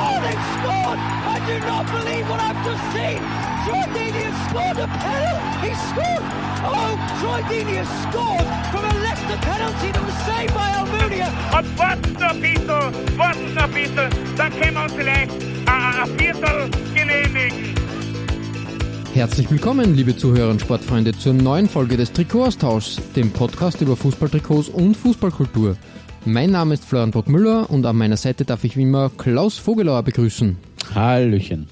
Oh, they've scored! I do not believe what I've just seen! Troy Deeney has scored a penalty! He scored! Oh, Troy Deeney has scored from a Leicester penalty that was saved by Almunia! Und warten noch ein bisschen, warten noch ein bisschen, dann können wir uns vielleicht ein, ein Viertel genehmigen. Herzlich willkommen, liebe Zuhörer und Sportfreunde, zur neuen Folge des Trikotaustauschs, dem Podcast über Fußballtrikots und Fußballkultur. Mein Name ist Florian Brockmüller und an meiner Seite darf ich wie immer Klaus Vogelauer begrüßen. Hallöchen.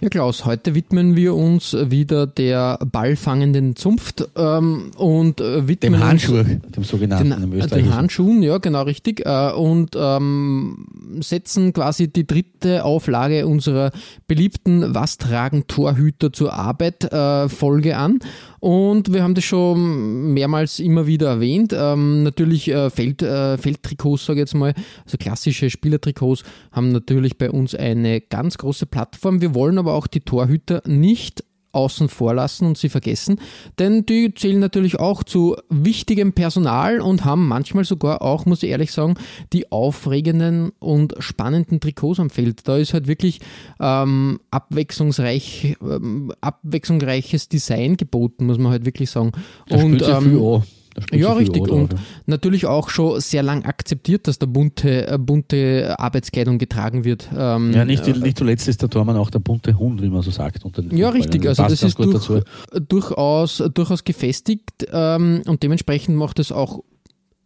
Ja, Klaus, heute widmen wir uns wieder der ballfangenden Zunft ähm, und äh, widmen Dem Handschuh, dem sogenannten im den, den Österreichischen. Handschuhen, ja, genau richtig, äh, und ähm, setzen quasi die dritte Auflage unserer beliebten Was tragen Torhüter zur Arbeit äh, Folge an. Und wir haben das schon mehrmals immer wieder erwähnt. Ähm, natürlich äh, Feld, äh, Feldtrikots, sage ich jetzt mal, also klassische Spielertrikots, haben natürlich bei uns eine ganz große Plattform. Wir wollen aber auch die Torhüter nicht außen vor lassen und sie vergessen, denn die zählen natürlich auch zu wichtigem Personal und haben manchmal sogar auch, muss ich ehrlich sagen, die aufregenden und spannenden Trikots am Feld. Da ist halt wirklich ähm, abwechslungsreich, ähm, abwechslungsreiches Design geboten, muss man halt wirklich sagen. Da spielt sich viel. Ja, richtig. an Und natürlich auch schon sehr lang akzeptiert, dass da bunte, äh, bunte Arbeitskleidung getragen wird. Ähm, ja. nicht, nicht zuletzt ist der Tormann auch der bunte Hund, wie man so sagt. Ja, richtig. Also das ist durch, durchaus, durchaus gefestigt ähm, und dementsprechend macht es auch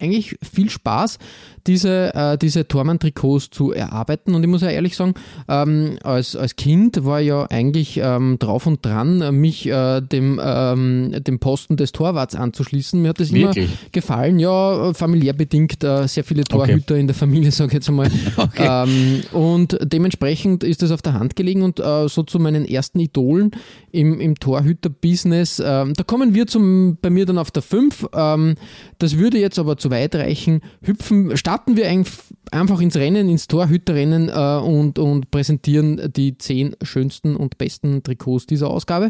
eigentlich viel Spaß, diese, äh, diese Tormann-Trikots zu erarbeiten. Und ich muss ja ehrlich sagen, ähm, als, als Kind war ja eigentlich ähm, drauf und dran, mich äh, dem, ähm, dem Posten des Torwarts anzuschließen. Mir hat das Wirklich? immer gefallen. Ja, familiär bedingt, äh, sehr viele Torhüter in der Familie, sage ich jetzt einmal. ähm, und dementsprechend ist das auf der Hand gelegen und äh, so zu meinen ersten Idolen im, im Torhüter-Business. Ähm, da kommen wir zum, bei mir dann auf der 5. Ähm, das würde jetzt aber zu weit reichen. Hüpfen, starten wir ein, einfach ins Rennen, ins Torhüterrennen äh, und, und präsentieren die 10 schönsten und besten Trikots dieser Ausgabe.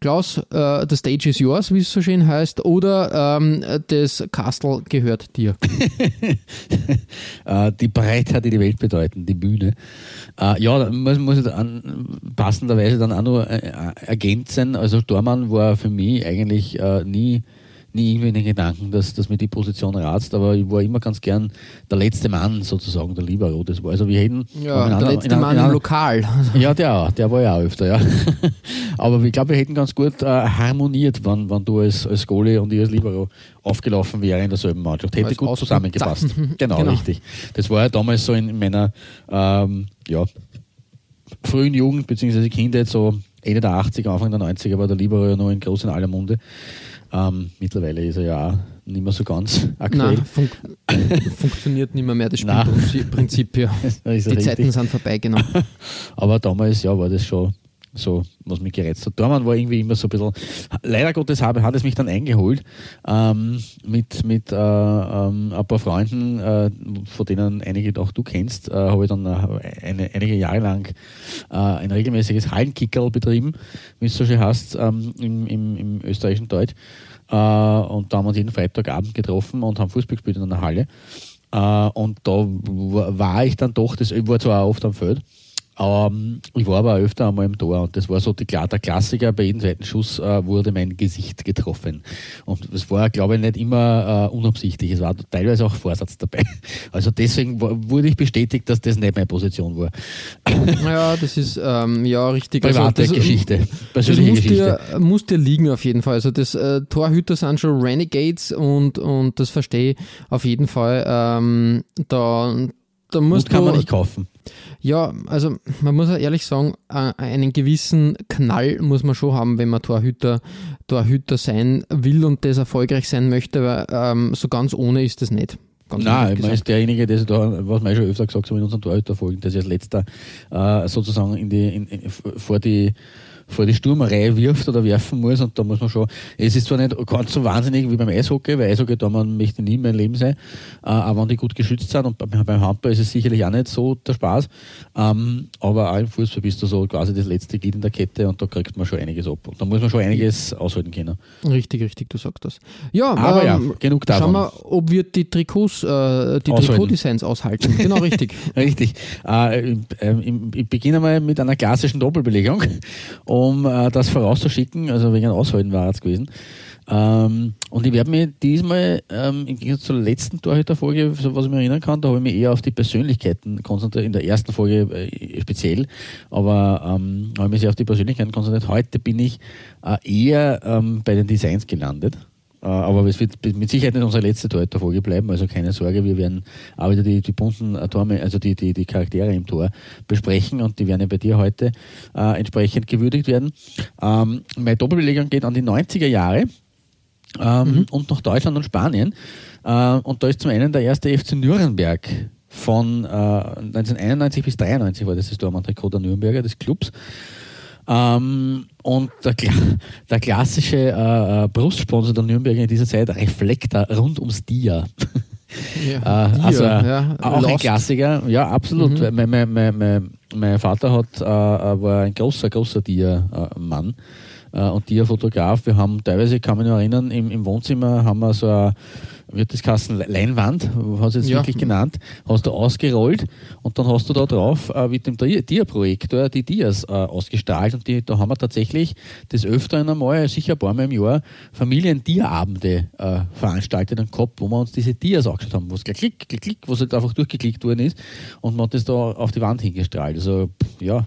Klaus, äh, the stage is yours, wie es so schön heißt, oder ähm, das Castle gehört dir. Äh, die Breitheit, die die Welt bedeuten, die Bühne. Äh, ja, muss, muss ich dann passenderweise dann auch noch äh, ergänzen. Also Dormann war für mich eigentlich äh, nie nie irgendwie in den Gedanken, dass, dass mir die Position ratzt, aber ich war immer ganz gern der letzte Mann sozusagen, der Libero. Das war also wir hätten Ja, der einer- letzte Mann im Lokal. Ja, der auch, der war ja auch öfter, ja. Aber ich glaube, wir hätten ganz gut äh, harmoniert, wenn, wenn du als, als Goalie und ich als Libero aufgelaufen wäre in derselben Mannschaft. Hätte gut zusammengepasst. genau, Genau. richtig. Das war ja damals so in meiner ähm, ja, frühen Jugend bzw. Kindheit, so Ende der 80er, Anfang der 90er war der Libero ja noch in groß in aller Munde. Ähm, mittlerweile ist er ja auch nicht mehr so ganz aktuell. Nein, fun funktioniert nicht mehr, mehr das. Spielprinzip. Ja Die richtig. Zeiten sind vorbei, genau. Aber damals, ja, war das schon so, was mich gereizt hat. Dormann war irgendwie immer so ein bisschen, leider Gottes habe, hat es mich dann eingeholt, ähm, mit, mit äh, ähm, ein paar Freunden, äh, von denen einige auch du kennst, äh, habe ich dann äh, eine, einige Jahre lang äh, ein regelmäßiges Hallenkickerl betrieben, wie es so schön heißt, ähm, im, im, im österreichischen Deutsch. Äh, und da haben wir uns jeden Freitagabend getroffen und haben Fußball gespielt in einer Halle. Und da war ich dann doch, das, war zwar oft am Feld, ähm, ich war aber öfter einmal im Tor und das war so die, Kla- der Klassiker, bei jedem zweiten Schuss äh, wurde mein Gesicht getroffen. Und das war, glaube ich, nicht immer äh, unabsichtlich, es war teilweise auch Vorsatz dabei. Also deswegen wurde ich bestätigt, dass das nicht meine Position war. Ja, das ist ähm, ja richtig. Private das, Geschichte, Das persönliche muss Geschichte. dir, muss dir liegen auf jeden Fall. Also das äh, Torhüter sind schon Renegades und, und das verstehe ich auf jeden Fall. Ähm, da, da musst Mut kann du, man nicht kaufen. Ja, also man muss ja ehrlich sagen, äh, einen gewissen Knall muss man schon haben, wenn man Torhüter, Torhüter sein will und das erfolgreich sein möchte, weil ähm, so ganz ohne ist das nicht. Ganz Nein, gesagt. ist derjenige, der da, was wir schon öfter gesagt haben in unseren Torhüterfolgen, der sich als letzter äh, sozusagen in die, in, in, vor die vor die Sturmreihe wirft oder werfen muss und da muss man schon, es ist zwar nicht ganz so wahnsinnig wie beim Eishockey, weil Eishockey da man möchte nie in meinem Leben sein, äh, aber wenn die gut geschützt sind und beim Handball ist es sicherlich auch nicht so der Spaß, ähm, aber auch im Fußball bist du so quasi das letzte Glied in der Kette und da kriegt man schon einiges ab und da muss man schon einiges aushalten können. Richtig, richtig, du sagst das. Ja, aber ähm, ja, genug davon. Schauen wir, ob wir die Trikots, äh, die Trikotdesigns aushalten. Genau, richtig. richtig. Äh, ich beginne mal mit einer klassischen Doppelbelegung, um äh, das vorauszuschicken, also wegen Aushalten war es gewesen. Ähm, und ich werde mich diesmal, ähm, im Gegensatz zur letzten Torhüterfolge, so was ich mich erinnern kann, da habe ich mich eher auf die Persönlichkeiten konzentriert, in der ersten Folge äh, speziell, aber ähm, habe ich mich sehr auf die Persönlichkeiten konzentriert. Heute bin ich äh, eher ähm, bei den Designs gelandet. Äh, aber es wird mit Sicherheit nicht unsere letzte Torhüterfolge bleiben, also keine Sorge, wir werden auch wieder die, die bunten Tore, also die, die, die Charaktere im Tor besprechen und die werden ja bei dir heute äh, entsprechend gewürdigt werden. Ähm, meine Doppelbelegung geht an die 90er Jahre ähm, mhm. und nach Deutschland und Spanien. Äh, und da ist zum einen der erste FC Nürnberg von äh, 1991 bis 1993 war das das Dormann-Trikot der Nürnberger, des Clubs. Ähm, und der, der klassische äh, äh, Brustsponsor der Nürnberger in dieser Zeit, Reflektor rund ums Dia. Ja, äh, also ja, auch Lost. ein Klassiker, ja, absolut. Mhm. Mein, mein, mein, mein, Vater hat, äh, äh, war ein großer, großer Dia-Mann äh, und Dia-Fotograf. Wir haben teilweise, kann man mich noch erinnern, im, im Wohnzimmer haben wir so ein wird das Kassen Leinwand, hast du jetzt ja. wirklich genannt, hast du ausgerollt und dann hast du da drauf äh, mit dem Dia-Projektor die Dias äh, ausgestrahlt und die, da haben wir tatsächlich das öfter einmal, sicher ein paar Mal im Jahr, Familien-Dia-Abende äh, veranstaltet und gehabt, wo wir uns diese Dias angeschaut haben, wo es klick, klick, klick, wo es halt einfach durchgeklickt worden ist und man hat das da auf die Wand hingestrahlt. Also ja,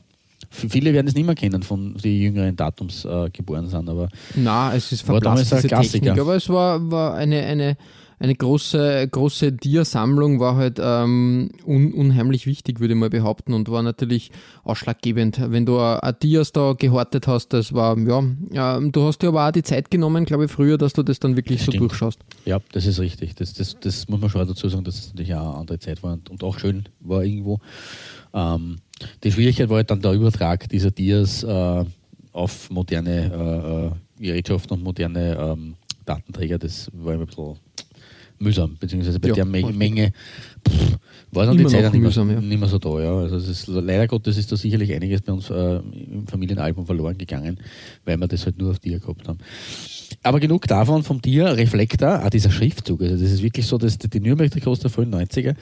Viele werden es nicht mehr kennen, von die jüngeren Datums äh, geboren sind, aber. Na, es ist verblasst, diese Technik, aber es war, war eine, eine eine große, große Dia-Sammlung war halt ähm, un, unheimlich wichtig, würde ich mal behaupten, und war natürlich ausschlaggebend. Wenn du ein Dias da gehortet hast, das war, ja, ja, du hast dir aber auch die Zeit genommen, glaube ich, früher, dass du das dann wirklich das so stimmt. durchschaust. Ja, das ist richtig. Das, das, das muss man schon dazu sagen, dass es natürlich auch eine andere Zeit war und, und auch schön war irgendwo. Ähm, die Schwierigkeit war halt dann der Übertrag dieser Dias äh, auf moderne äh, Gerätschaften und moderne ähm, Datenträger. Das war immer ein bisschen mühsam, beziehungsweise bei ja, der Menge, Menge pff, war dann die Zeit nicht, mühsam, mehr, ja. nicht mehr so da. Ja. Also ist, leider Gottes ist da sicherlich einiges bei uns äh, im Familienalbum verloren gegangen, weil wir das halt nur auf Dia gehabt haben. Aber genug davon vom Dia, Reflektor, auch dieser Schriftzug. Also das ist wirklich so, dass die Nürnberg-Trikots der frühen 90er,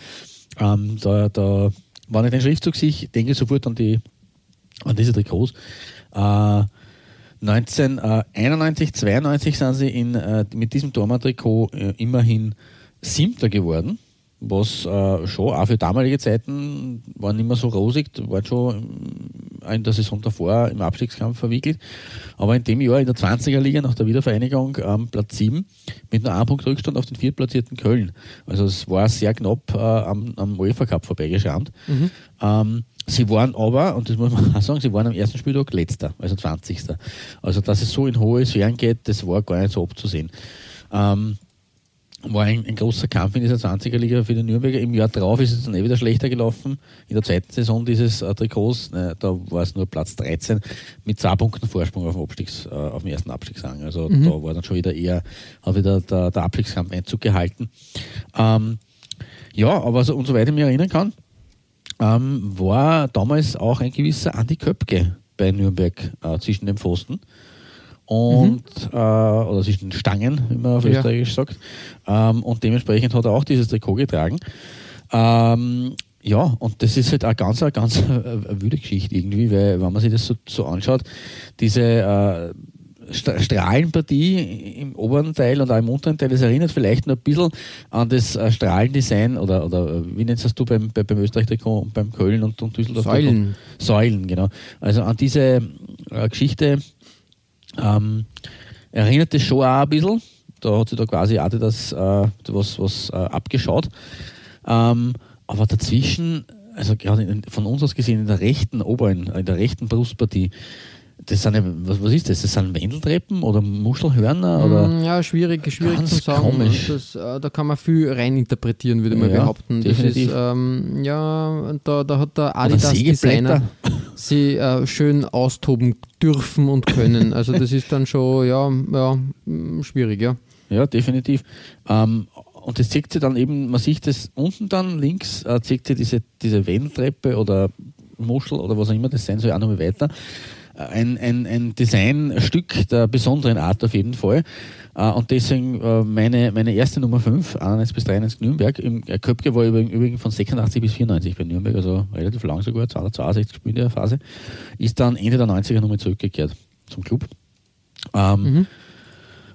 ähm, da, da, wenn ich den Schriftzug sehe, denke ich sofort an, die, an diese Trikots. Äh, 1991, 92 sind sie in, äh, mit diesem Dortmund-Trikot äh, immerhin Siebter geworden, was äh, schon auch für damalige Zeiten war nicht mehr so rosig, war schon in der Saison davor im Abstiegskampf verwickelt. Aber in dem Jahr in der 20er Liga nach der Wiedervereinigung ähm, Platz 7 mit nur einem Punkt Rückstand auf den viertplatzierten Köln. Also es war sehr knapp äh, am, am UEFA Cup vorbeigeschrammt. Mhm. Ähm, Sie waren aber, und das muss man auch sagen, sie waren am ersten Spieltag letzter, also 20. Also, dass es so in hohe Sphären geht, das war gar nicht so abzusehen. Ähm, war ein, ein, großer Kampf in dieser 20er Liga für die Nürnberger. Im Jahr drauf ist es dann eh wieder schlechter gelaufen. In der zweiten Saison dieses äh, Trikots, äh, da war es nur Platz 13 mit zwei Punkten Vorsprung auf dem, Abstiegs, äh, auf dem ersten Abstiegsrang. Also mhm. da war dann schon wieder eher, hat wieder der, der Abstiegskampf Einzug gehalten. Ähm, ja, aber so, und soweit ich mich erinnern kann, ähm, war damals auch ein gewisser Andi Köpke bei Nürnberg äh, zwischen den Pfosten und mhm. äh, oder zwischen Stangen, wie man auf ja. Österreichisch sagt. Ähm, und dementsprechend hat er auch dieses Trikot getragen. Ähm, ja, und das ist halt eine ganz, eine ganz eine wüde Geschichte irgendwie, weil wenn man sich das so, so anschaut, diese äh, Strahlenpartie im oberen Teil und auch im unteren Teil, das erinnert vielleicht noch ein bisschen an das äh, Strahlendesign oder, oder äh, wie nennst du beim, beim Österreich-Trikot und beim Köln und, und Düsseldorf? Säulen. Säulen, genau. Also an diese äh, Geschichte ähm, erinnert es schon auch ein bisschen. Da hat sich da quasi Adidas äh, was, was äh, abgeschaut. Ähm, aber dazwischen, also gerade von uns aus gesehen, in der rechten oberen, in der rechten Brustpartie, das sind, was, was ist das? Das sind Wendeltreppen oder Muschelhörner? Oder? Mm, ja, schwierig, schwierig zu sagen. Das, äh, da kann man viel reininterpretieren, würde ich ja, mal behaupten. Das ist, ähm, ja, da, da hat der Adidas Designer sie äh, schön austoben dürfen und können. Also das ist dann schon, ja, ja schwierig, ja. Ja, definitiv. Ähm, und das zeigt sich dann eben, man sieht das unten dann links, äh, zeigt sich diese, diese Wendeltreppe oder Muschel oder was auch immer das sein soll, auch noch mal weiter. Äh, ein, ein, ein Designstück der besonderen Art auf jeden Fall. Äh, und deswegen äh, meine, meine erste Nummer 5, 91 bis 93 Nürnberg. Im Köpke war übrigens von 86 bis 94 bei Nürnberg, also relativ lang sogar, 262 Spiele in der Phase. Ist dann Ende der 90er nochmal zurückgekehrt zum Club. Ähm, mhm.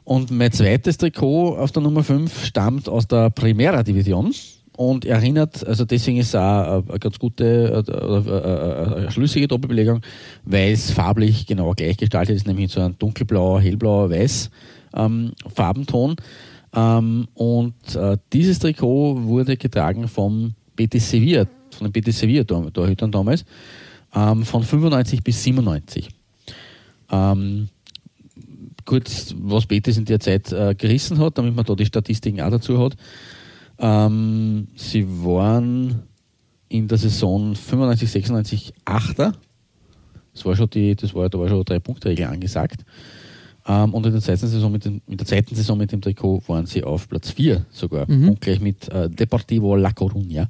Und mein zweites Trikot auf der Nummer 5 stammt aus der Primera Division und erinnert, also deswegen ist es auch eine ganz gute, eine, eine schlüssige Doppelbelegung, weil es farblich genau gleich gestaltet ist, nämlich so ein dunkelblauer, hellblauer, weiß ähm, Farbenton. Ähm, und äh, dieses Trikot wurde getragen vom Betis Sevilla, von den Betis Sevilla Torhütern damals, ähm, von 95 bis 97. Ähm, kurz, was Betis in der Zeit äh, gerissen hat, damit man da die Statistiken auch dazu hat. Ähm, sie waren in der Saison 95, 96 Achter. Das war schon die, das war, da war schon drei Punkte Regel angesagt. Ähm, und in der zweiten Saison mit dem, in der zweiten Saison mit dem Trikot waren sie auf Platz 4 sogar. Mhm. Und gleich mit äh, Deportivo La Coruña.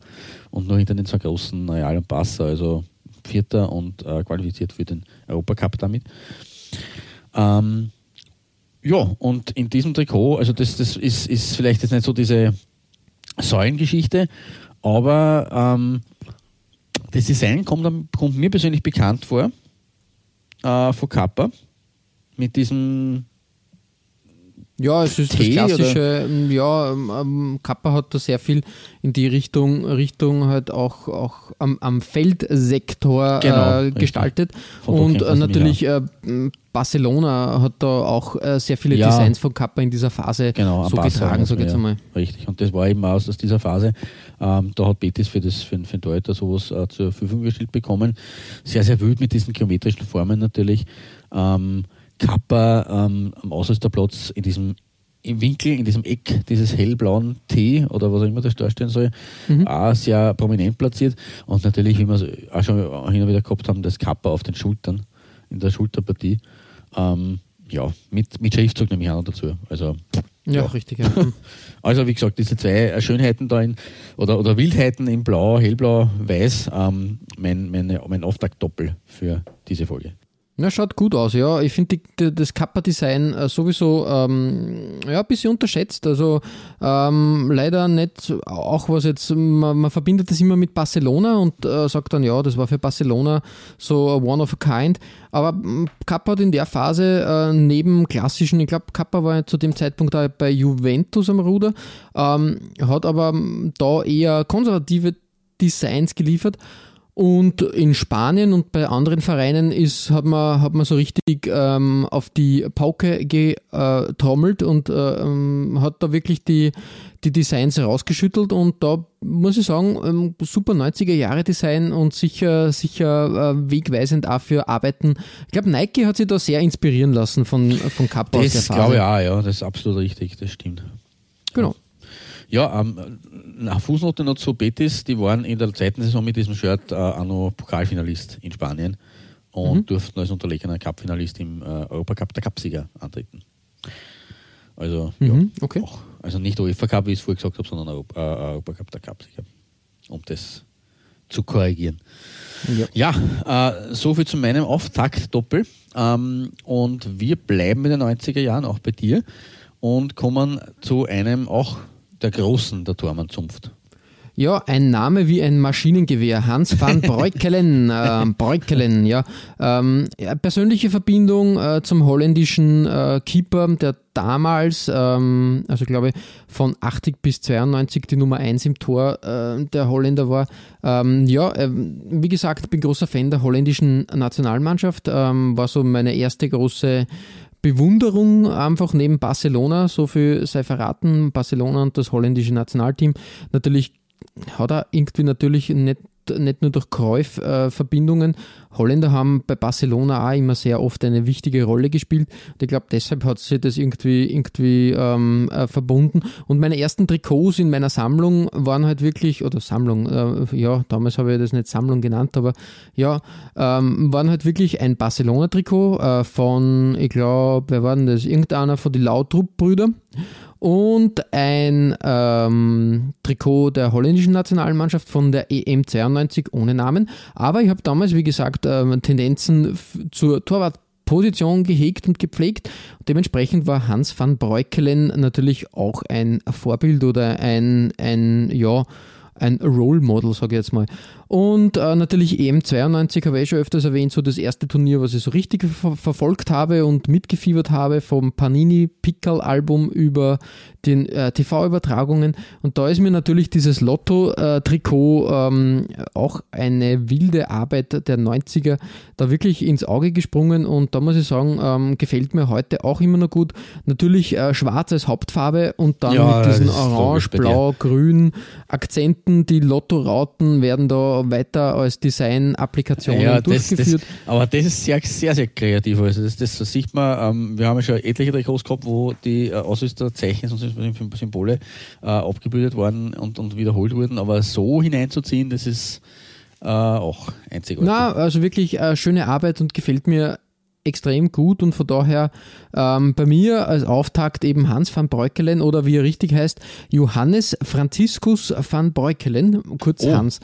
Und nur hinter den zwei großen Real und Barca, also Vierter und äh, qualifiziert für den Europacup damit. Ähm, ja, und in diesem Trikot, also das, das ist, ist vielleicht jetzt nicht so diese Säulengeschichte, aber ähm, das Design kommt, kommt, mir persönlich bekannt vor äh, von Kappa mit diesem ja, es ist Tee, das klassische, oder? ja, ähm, Kappa hat da sehr viel in die Richtung, Richtung halt auch, auch am, am Feldsektor genau, äh, gestaltet. Und äh, natürlich äh, Barcelona hat da auch äh, sehr viele ja, Designs von Kappa in dieser Phase genau, so getragen, sage ich jetzt einmal. Richtig, und das war eben aus, aus dieser Phase. Ähm, da hat Betis für, das, für, für den Deuter sowas äh, zur Verfügung gestellt bekommen. Sehr, sehr wild mit diesen geometrischen Formen natürlich. Ähm, Kappa ähm, am Ausrüsterplatz in diesem im Winkel, in diesem Eck dieses hellblauen T oder was auch immer das darstellen soll, mhm. auch sehr prominent platziert. Und natürlich, wie wir es auch schon hin und wieder gehabt haben, das Kappa auf den Schultern, in der Schulterpartie. Ähm, ja, mit, mit Schriftzug nehme ich auch noch dazu. Also, ja, ja. richtig. Ja. Also, wie gesagt, diese zwei Schönheiten da in, oder, oder Wildheiten in Blau, Hellblau, Weiß, ähm, mein, meine, mein Auftakt-Doppel für diese Folge. Ja, schaut gut aus, ja. Ich finde das Kappa-Design äh, sowieso ähm, ja, ein bisschen unterschätzt. Also ähm, leider nicht, auch was jetzt, man, man, verbindet das immer mit Barcelona und äh, sagt dann, ja, das war für Barcelona so one of a kind. Aber Kappa hat in der Phase äh, neben klassischen, ich glaube, Kappa war zu dem Zeitpunkt auch bei Juventus am Ruder, ähm, hat aber da eher konservative Designs geliefert. Und in Spanien und bei anderen Vereinen ist, hat, man, hat man so richtig ähm, auf die Pauke getrommelt und äh, ähm, hat da wirklich die, die Designs rausgeschüttelt. Und da muss ich sagen, ähm, super 90er Jahre Design und sicher, sicher äh, wegweisend auch für Arbeiten. Ich glaube, Nike hat sich da sehr inspirieren lassen von, von Kappa das aus der Phase. glaube ich auch, ja, das ist absolut richtig, das stimmt. Genau. Ja, ähm, eine Fußnote noch zu Betis, die waren in der zweiten Saison mit diesem Shirt äh, auch noch Pokalfinalist in Spanien und mhm. durften als unterlegener Cup-Finalist im äh, Europacup der Cupsieger antreten. Also, mhm, ja, okay. auch, also nicht UEFA Cup, wie ich es vorher gesagt habe, sondern Europa, äh, Europacup der Cupsieger. Um das zu korrigieren. Ja, ja äh, soviel zu meinem Auftakt-Doppel. Ähm, und wir bleiben in den 90er Jahren auch bei dir und kommen zu einem auch der Großen, der Tormann-Zunft. Ja, ein Name wie ein Maschinengewehr. Hans van Breukelen. äh, Breukelen, ja. Ähm, ja. Persönliche Verbindung äh, zum holländischen äh, Keeper, der damals, ähm, also glaube ich, von 80 bis 92 die Nummer 1 im Tor äh, der Holländer war. Ähm, ja, ähm, wie gesagt, bin großer Fan der holländischen Nationalmannschaft. Ähm, war so meine erste große Bewunderung einfach neben Barcelona, so viel sei verraten, Barcelona und das holländische Nationalteam. Natürlich hat er irgendwie natürlich nicht nicht nur durch Cruyff-Verbindungen. Holländer haben bei Barcelona auch immer sehr oft eine wichtige Rolle gespielt. Und ich glaube, deshalb hat sich das irgendwie, irgendwie ähm, äh, verbunden. Und meine ersten Trikots in meiner Sammlung waren halt wirklich, oder Sammlung, äh, ja, damals habe ich das nicht Sammlung genannt, aber ja, ähm, waren halt wirklich ein Barcelona-Trikot äh, von, ich glaube, wer war denn das? Irgendeiner von den Lautrup-Brüder und ein ähm, Trikot der holländischen Nationalmannschaft von der EM 92 ohne Namen. Aber ich habe damals, wie gesagt, äh, Tendenzen zur Torwartposition gehegt und gepflegt. Dementsprechend war Hans van Breukelen natürlich auch ein Vorbild oder ein, ein ja, ein Role Model, sage ich jetzt mal. Und äh, natürlich EM92 habe ich schon öfters erwähnt, so das erste Turnier, was ich so richtig ver verfolgt habe und mitgefiebert habe, vom Panini Pickel Album über den äh, TV-Übertragungen. Und da ist mir natürlich dieses Lotto-Trikot ähm, auch eine wilde Arbeit der 90er da wirklich ins Auge gesprungen. Und da muss ich sagen, ähm, gefällt mir heute auch immer noch gut. Natürlich äh, schwarz als Hauptfarbe und dann ja, mit diesen orange, blau, grün Akzenten. Die Lotto-Rauten werden da weiter als Design-Applikationen ja, durchgeführt. Das, aber das ist sehr, sehr, sehr kreativ. Also das, das sieht man, ähm, wir haben ja schon etliche Trikots gehabt, wo die äh, Ausrüsterzeichen und Symbole äh, abgebildet worden und, und wiederholt wurden, aber so hineinzuziehen, das ist äh, auch einzigartig. Na, also wirklich äh, schöne Arbeit und gefällt mir extrem gut und von daher ähm, bei mir als Auftakt eben Hans van Breukelen oder wie er richtig heißt, Johannes Franziskus van Breukelen, kurz oh. Hans.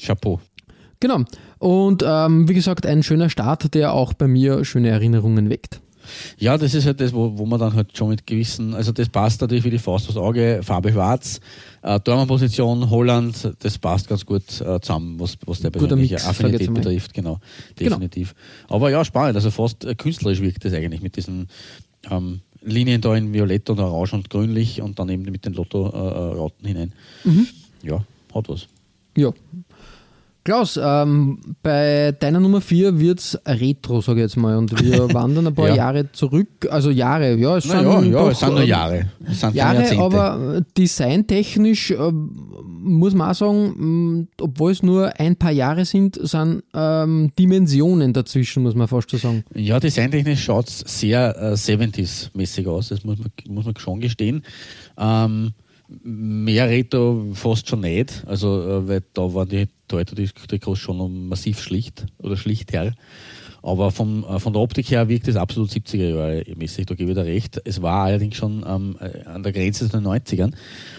Chapeau. Genau. Und ähm, wie gesagt, ein schöner Start, der auch bei mir schöne Erinnerungen weckt. Ja, das ist halt das, wo, wo man dann halt schon mit gewissen, also das passt natürlich wie die Faust aufs Auge, Farbe schwarz, äh, Holland, das passt ganz gut äh, zusammen, was, was der persönliche Mix, Affinität betrifft, genau, genau. definitiv. Genau. Aber ja, spannend, also fast äh, künstlerisch wirkt das eigentlich mit diesen ähm, Linien da in Violett und Orange und Grünlich und dann eben mit den Lotto-Rauten äh, hinein. Mhm. Ja, hat was. Ja, Klaus, ähm, bei deiner Nummer 4 wird es Retro, sage ich jetzt mal. Und wir wandern ein paar ja. Jahre zurück. Also Jahre, ja, es sind, ja, ja, es sind nur Jahre. Sind Jahre, aber designtechnisch äh, muss man auch sagen, obwohl es nur ein paar Jahre sind, sind ähm, Dimensionen dazwischen, muss man fast so sagen. Ja, designtechnisch schaut es sehr äh, 70s-mäßig aus, das muss man, muss man schon gestehen. Ähm, mehr Retro fast schon nicht, also äh, weil da waren die Toyota Trikots schon massiv schlicht oder schlichter. Aber vom, äh, von der Optik her wirkt es absolut 70er Jahre mäßig, da gebe ich dir recht. Es war allerdings schon ähm, äh, an der Grenze zu den 90ern.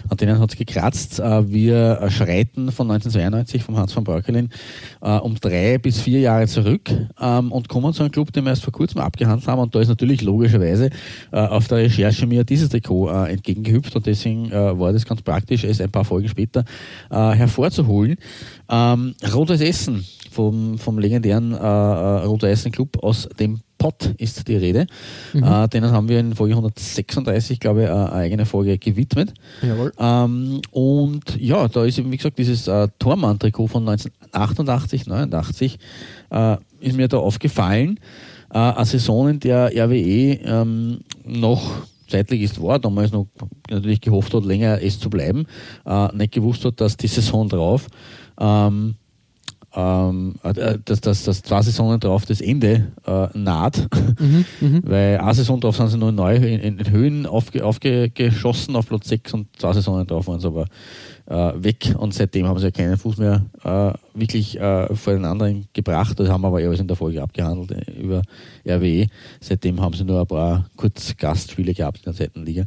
An denen hat es gekratzt. Äh, wir schreiten von 1992 vom Hans van Breukelin äh, um drei bis vier Jahre zurück ähm, und kommen zu einem Club, den wir erst vor kurzem abgehandelt haben. Und da ist natürlich logischerweise äh, auf der Recherche mir dieses Trikot äh, entgegengehüpft und deswegen war das ganz praktisch, es ein paar Folgen später hervorzuholen. Ähm, Rotes Essen vom, vom legendären äh, äh Rot-Weißen Club aus dem Pott ist die Rede. Mhm. Äh, denen haben wir in Folge 136, glaube ich, eine eigene Folge gewidmet. Jawohl. Ähm, und ja, da ist eben, wie gesagt, dieses äh, Tormann-Trikot von 1988, 89 äh, ist mir da aufgefallen. Äh, eine Saison, in der RWE ähm, noch zeitlich ist war, damals noch natürlich gehofft hat, länger es zu bleiben, äh, nicht gewusst hat, dass die Saison drauf ähm, ähm, äh, dass, dass, dass zwei Saisonen drauf das Ende äh, naht, mhm, mhm, weil eine Saison drauf sind sie nur neu in, in Höhen aufge, aufgeschossen auf Platz 6 und zwei Saisonen drauf waren sie aber äh, weg und seitdem haben sie ja keinen Fuß mehr äh, wirklich äh, vor den anderen gebracht. Das haben wir aber eher in der Folge abgehandelt äh, über RWE. Seitdem haben sie nur ein paar kurz Gastspiele gehabt in der zweiten Liga.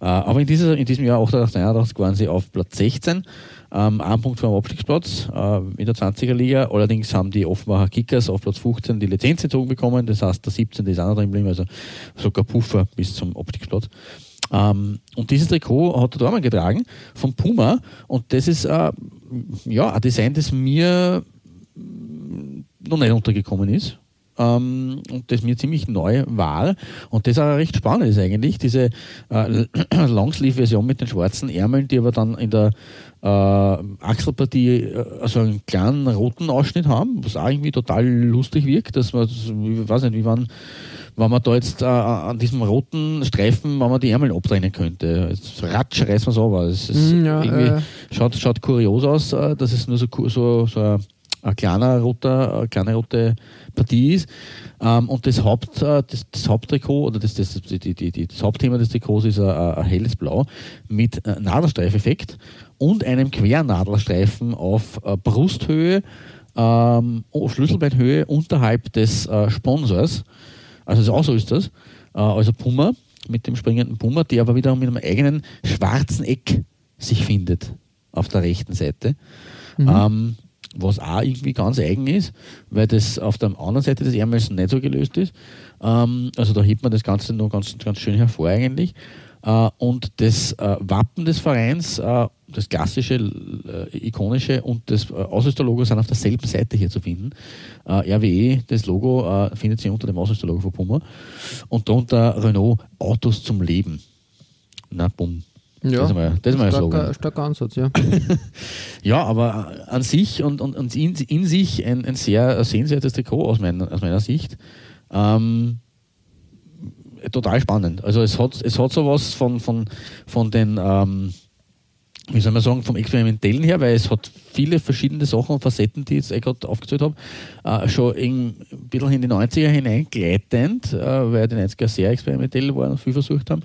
Äh, aber in, dieser, in diesem Jahr 88, 89 waren sie auf Platz 16. Ähm, ein Punkt vom Abstiegsplatz äh, in der 20er Liga. Allerdings haben die Offenbacher Kickers auf Platz 15 die Lizenz gezogen bekommen. Das heißt, der 17. ist auch noch drin geblieben, also sogar Puffer bis zum Abstiegsplatz. Ähm, und dieses Trikot hat der Dormann getragen von Puma und das ist äh, ja, ein Design, das mir noch nicht untergekommen ist. ähm, und das mir ziemlich neu war und das auch recht spannend ist eigentlich, diese äh, Longsleeve-Version mit den schwarzen Ärmeln, die aber dann in der äh, Achselpartie äh, also einen kleinen roten Ausschnitt haben, was auch irgendwie total lustig wirkt, dass man, ich weiß nicht, wie man wenn man da jetzt äh, an diesem roten Streifen, wenn man die Ärmel abtrennen könnte. Jetzt ratsch reißt man es aber. Es Mm, ja, äh. schaut, schaut kurios aus, äh, dass es nur so, so, so ein, ein kleiner roter, eine kleine rote Partie ist. Ähm, und das, Haupt, äh, das, das Haupttrikot oder das, das, die, die, die, das Hauptthema des Trikots ist ein, ein helles Blau mit äh, Nadelstreifeffekt und einem Quernadelstreifen auf äh, Brusthöhe, ähm, oh, Schlüsselbeinhöhe unterhalb des äh, Sponsors. Also so so ist das. Äh, also Puma mit dem springenden Puma, der aber wiederum mit einem eigenen schwarzen Eck sich findet auf der rechten Seite. Ähm, was auch irgendwie ganz eigen ist, weil das auf der anderen Seite des Ärmels nicht so gelöst ist. Ähm, also da hebt man das Ganze noch ganz, ganz schön hervor eigentlich. Äh, und das äh, Wappen des Vereins, äh, das klassische, äh, ikonische und das äh, Ausrüsterlogo sind auf derselben Seite hier zu finden. Äh, RWE, das Logo, äh, findet sich unter dem Ausrüsterlogo von Puma. Und darunter Renault Autos zum Leben. Na, bumm. Ja, das ist mal, das ist mal starker, starker Ansatz, ja. Ja, aber an sich und, und, und in, in sich ein, ein sehr sehenswertes Trikot aus meiner, aus meiner Sicht. Ähm, total spannend. Also es hat, es hat sowas von, von, von den, ähm, wie soll man sagen, vom Experimentellen her, weil es hat viele verschiedene Sachen und Facetten, die ich jetzt eh gerade aufgezählt habe, äh, schon in, ein bisschen in die 90er hineingleitend, äh, weil die 90er sehr experimentell waren und viel versucht haben.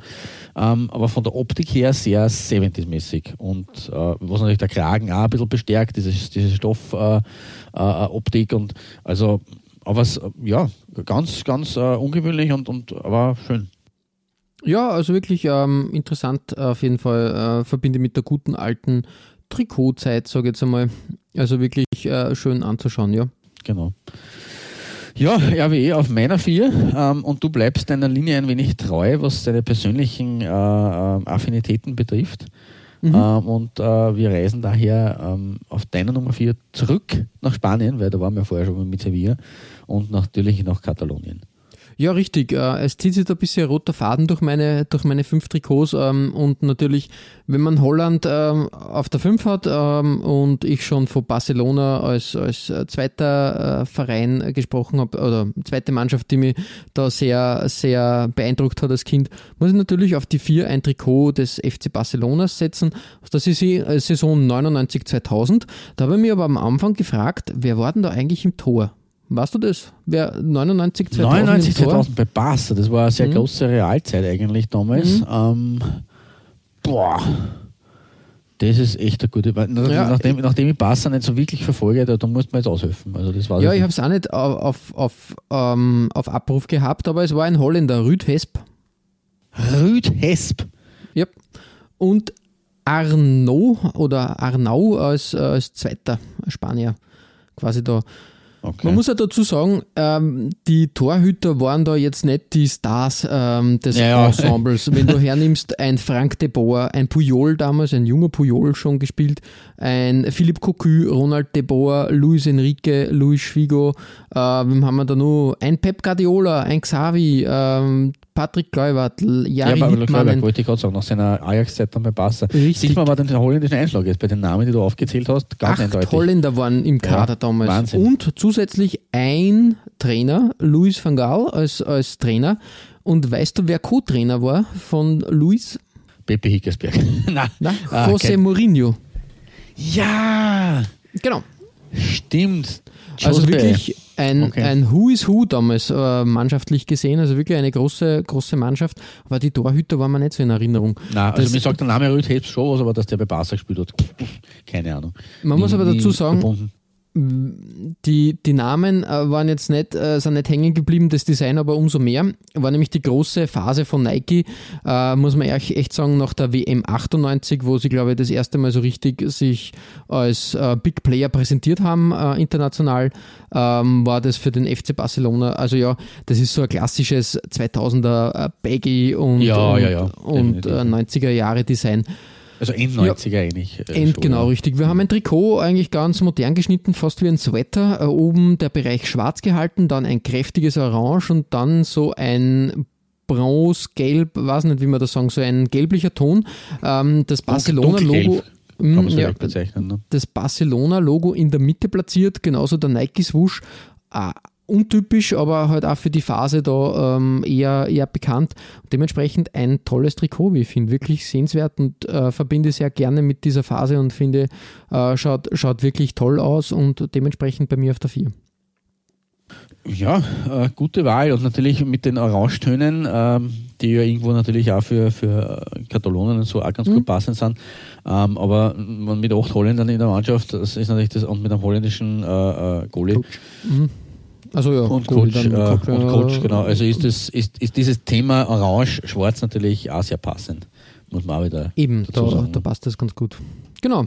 Ähm, aber von der Optik her sehr 70s-mäßig. Und äh, was natürlich der Kragen auch ein bisschen bestärkt, diese, diese Stoff-Optik äh, äh, Optik und also aber es, äh, ja, ganz, ganz äh, ungewöhnlich und, und aber schön. Ja, also wirklich ähm, interessant auf jeden Fall. Äh, verbinde mit der guten alten Trikotzeit, sage ich jetzt einmal. Also wirklich äh, schön anzuschauen, ja. Genau. Ja, RWE auf meiner vier ähm, und du bleibst deiner Linie ein wenig treu, was deine persönlichen äh, äh, Affinitäten betrifft. Mhm. Ähm, und äh, wir reisen daher ähm, auf deiner Nummer vier zurück nach Spanien, weil da waren wir vorher schon mit Sevilla und natürlich nach Katalonien. Ja, richtig. Äh, Es zieht sich da ein bisschen roter Faden durch meine, durch meine fünf Trikots. ähm, Und natürlich, wenn man Holland ähm, auf der fünf hat ähm, und ich schon von Barcelona als, als äh, zweiter äh, Verein gesprochen habe, oder zweite Mannschaft, die mich da sehr, sehr beeindruckt hat als Kind, muss ich natürlich auf die vier ein Trikot des FC Barcelonas setzen. der Saison äh, Saison 99-2000. Da habe ich mich aber am Anfang gefragt, wer war denn da eigentlich im Tor? Weißt du das? Wer 99, 2000 99, im Tor? 2000 bei Barca, das war eine sehr Mhm. große Realzeit eigentlich damals. Mhm. Ähm, boah, das ist echt eine gute. nach- Ja. nachdem, nachdem ich Barca nicht so wirklich verfolge, da, da muss man jetzt aushelfen. Also das war Ja, ich habe es auch nicht auf, auf, auf, ähm, auf Abruf gehabt, aber es war ein Holländer, Rüd Hesp. Rüd Hesp. Yep. Und Arnaud oder Arnau als, äh, als zweiter Spanier quasi da. Okay. Man muss ja dazu sagen, ähm, die Torhüter waren da jetzt nicht die Stars ähm, des Ja, ja. Ensembles. Wenn du hernimmst, ein Frank de Boer, ein Puyol damals, ein junger Puyol schon gespielt, ein Philipp Cocu, Ronald de Boer, Luis Enrique, Luis Figo, äh, wem haben wir da noch? Ein Pep Guardiola, ein Xavi, ähm, Patrick Kluivert, ja, Jari aber Littmannen. wollte ich gerade sagen, nach seiner Ajax-Zeit dann bei Barca. Richtig. Sieht man aber den holländischen Einschlag jetzt bei den Namen, die du aufgezählt hast, ganz Acht eindeutig. Holländer waren im Kader Ja, damals. Wahnsinn. Und zusätzlich ein Trainer, Luis van Gaal als, als Trainer. Und weißt du, wer Co-Trainer war von Luis? Pepe Hickersberg. Na, Na, ah, José kein- Mourinho. Ja, Genau. Stimmt. Also wirklich ein, Okay. ein Who is Who damals äh, mannschaftlich gesehen. Also wirklich eine große, große Mannschaft. Aber die Torhüter waren mir nicht so in Erinnerung. Na, also Das- mir sagt der Name Rüd schon was, aber dass der bei Barca gespielt hat, keine Ahnung. Man muss aber dazu sagen, verbunden. Die, die Namen äh, waren jetzt nicht, äh, sind nicht hängen geblieben, das Design aber umso mehr. War nämlich die große Phase von Nike, äh, muss man echt, echt sagen, nach der WM 98, wo sie, glaube ich, das erste Mal so richtig sich als Big Player präsentiert haben, international, ähm, war das für den FC Barcelona. Also ja, das ist so ein klassisches 2000er äh, Baggy und, Ja, und, ja, ja, und definitiv. äh, 90er Jahre Design. Also End-90er ja, eigentlich. Äh, End, genau, richtig. Wir haben ein Trikot eigentlich ganz modern geschnitten, fast wie ein Sweater. Äh, oben der Bereich schwarz gehalten, dann ein kräftiges Orange und dann so ein Bronze, Gelb, weiß nicht, wie man das sagen soll, ein gelblicher Ton. Ähm, das Barcelona-Logo. Mm, ja, ne? Das Barcelona-Logo in der Mitte platziert, genauso der Nike-Swoosh. Ah, untypisch, aber halt auch für die Phase da ähm, eher, eher bekannt. Und dementsprechend ein tolles Trikot, wie ich finde. Wirklich sehenswert und äh, verbinde sehr gerne mit dieser Phase und finde, äh, schaut, schaut wirklich toll aus und dementsprechend bei mir auf der 4. Ja, äh, gute Wahl und natürlich mit den Orangetönen, ähm, die ja irgendwo natürlich auch für, für äh, Katalonen und so auch ganz mhm. gut passend sind. Ähm, aber mit acht Holländern in der Mannschaft, das ist natürlich das, und mit einem holländischen äh, äh Goalie. Mhm. Also ja, und Coach, äh, und Coach, genau. Also ist, das, ist, ist dieses Thema Orange-Schwarz natürlich auch sehr passend. Muss man auch wieder. Eben, da, da, passt das ganz gut. Genau.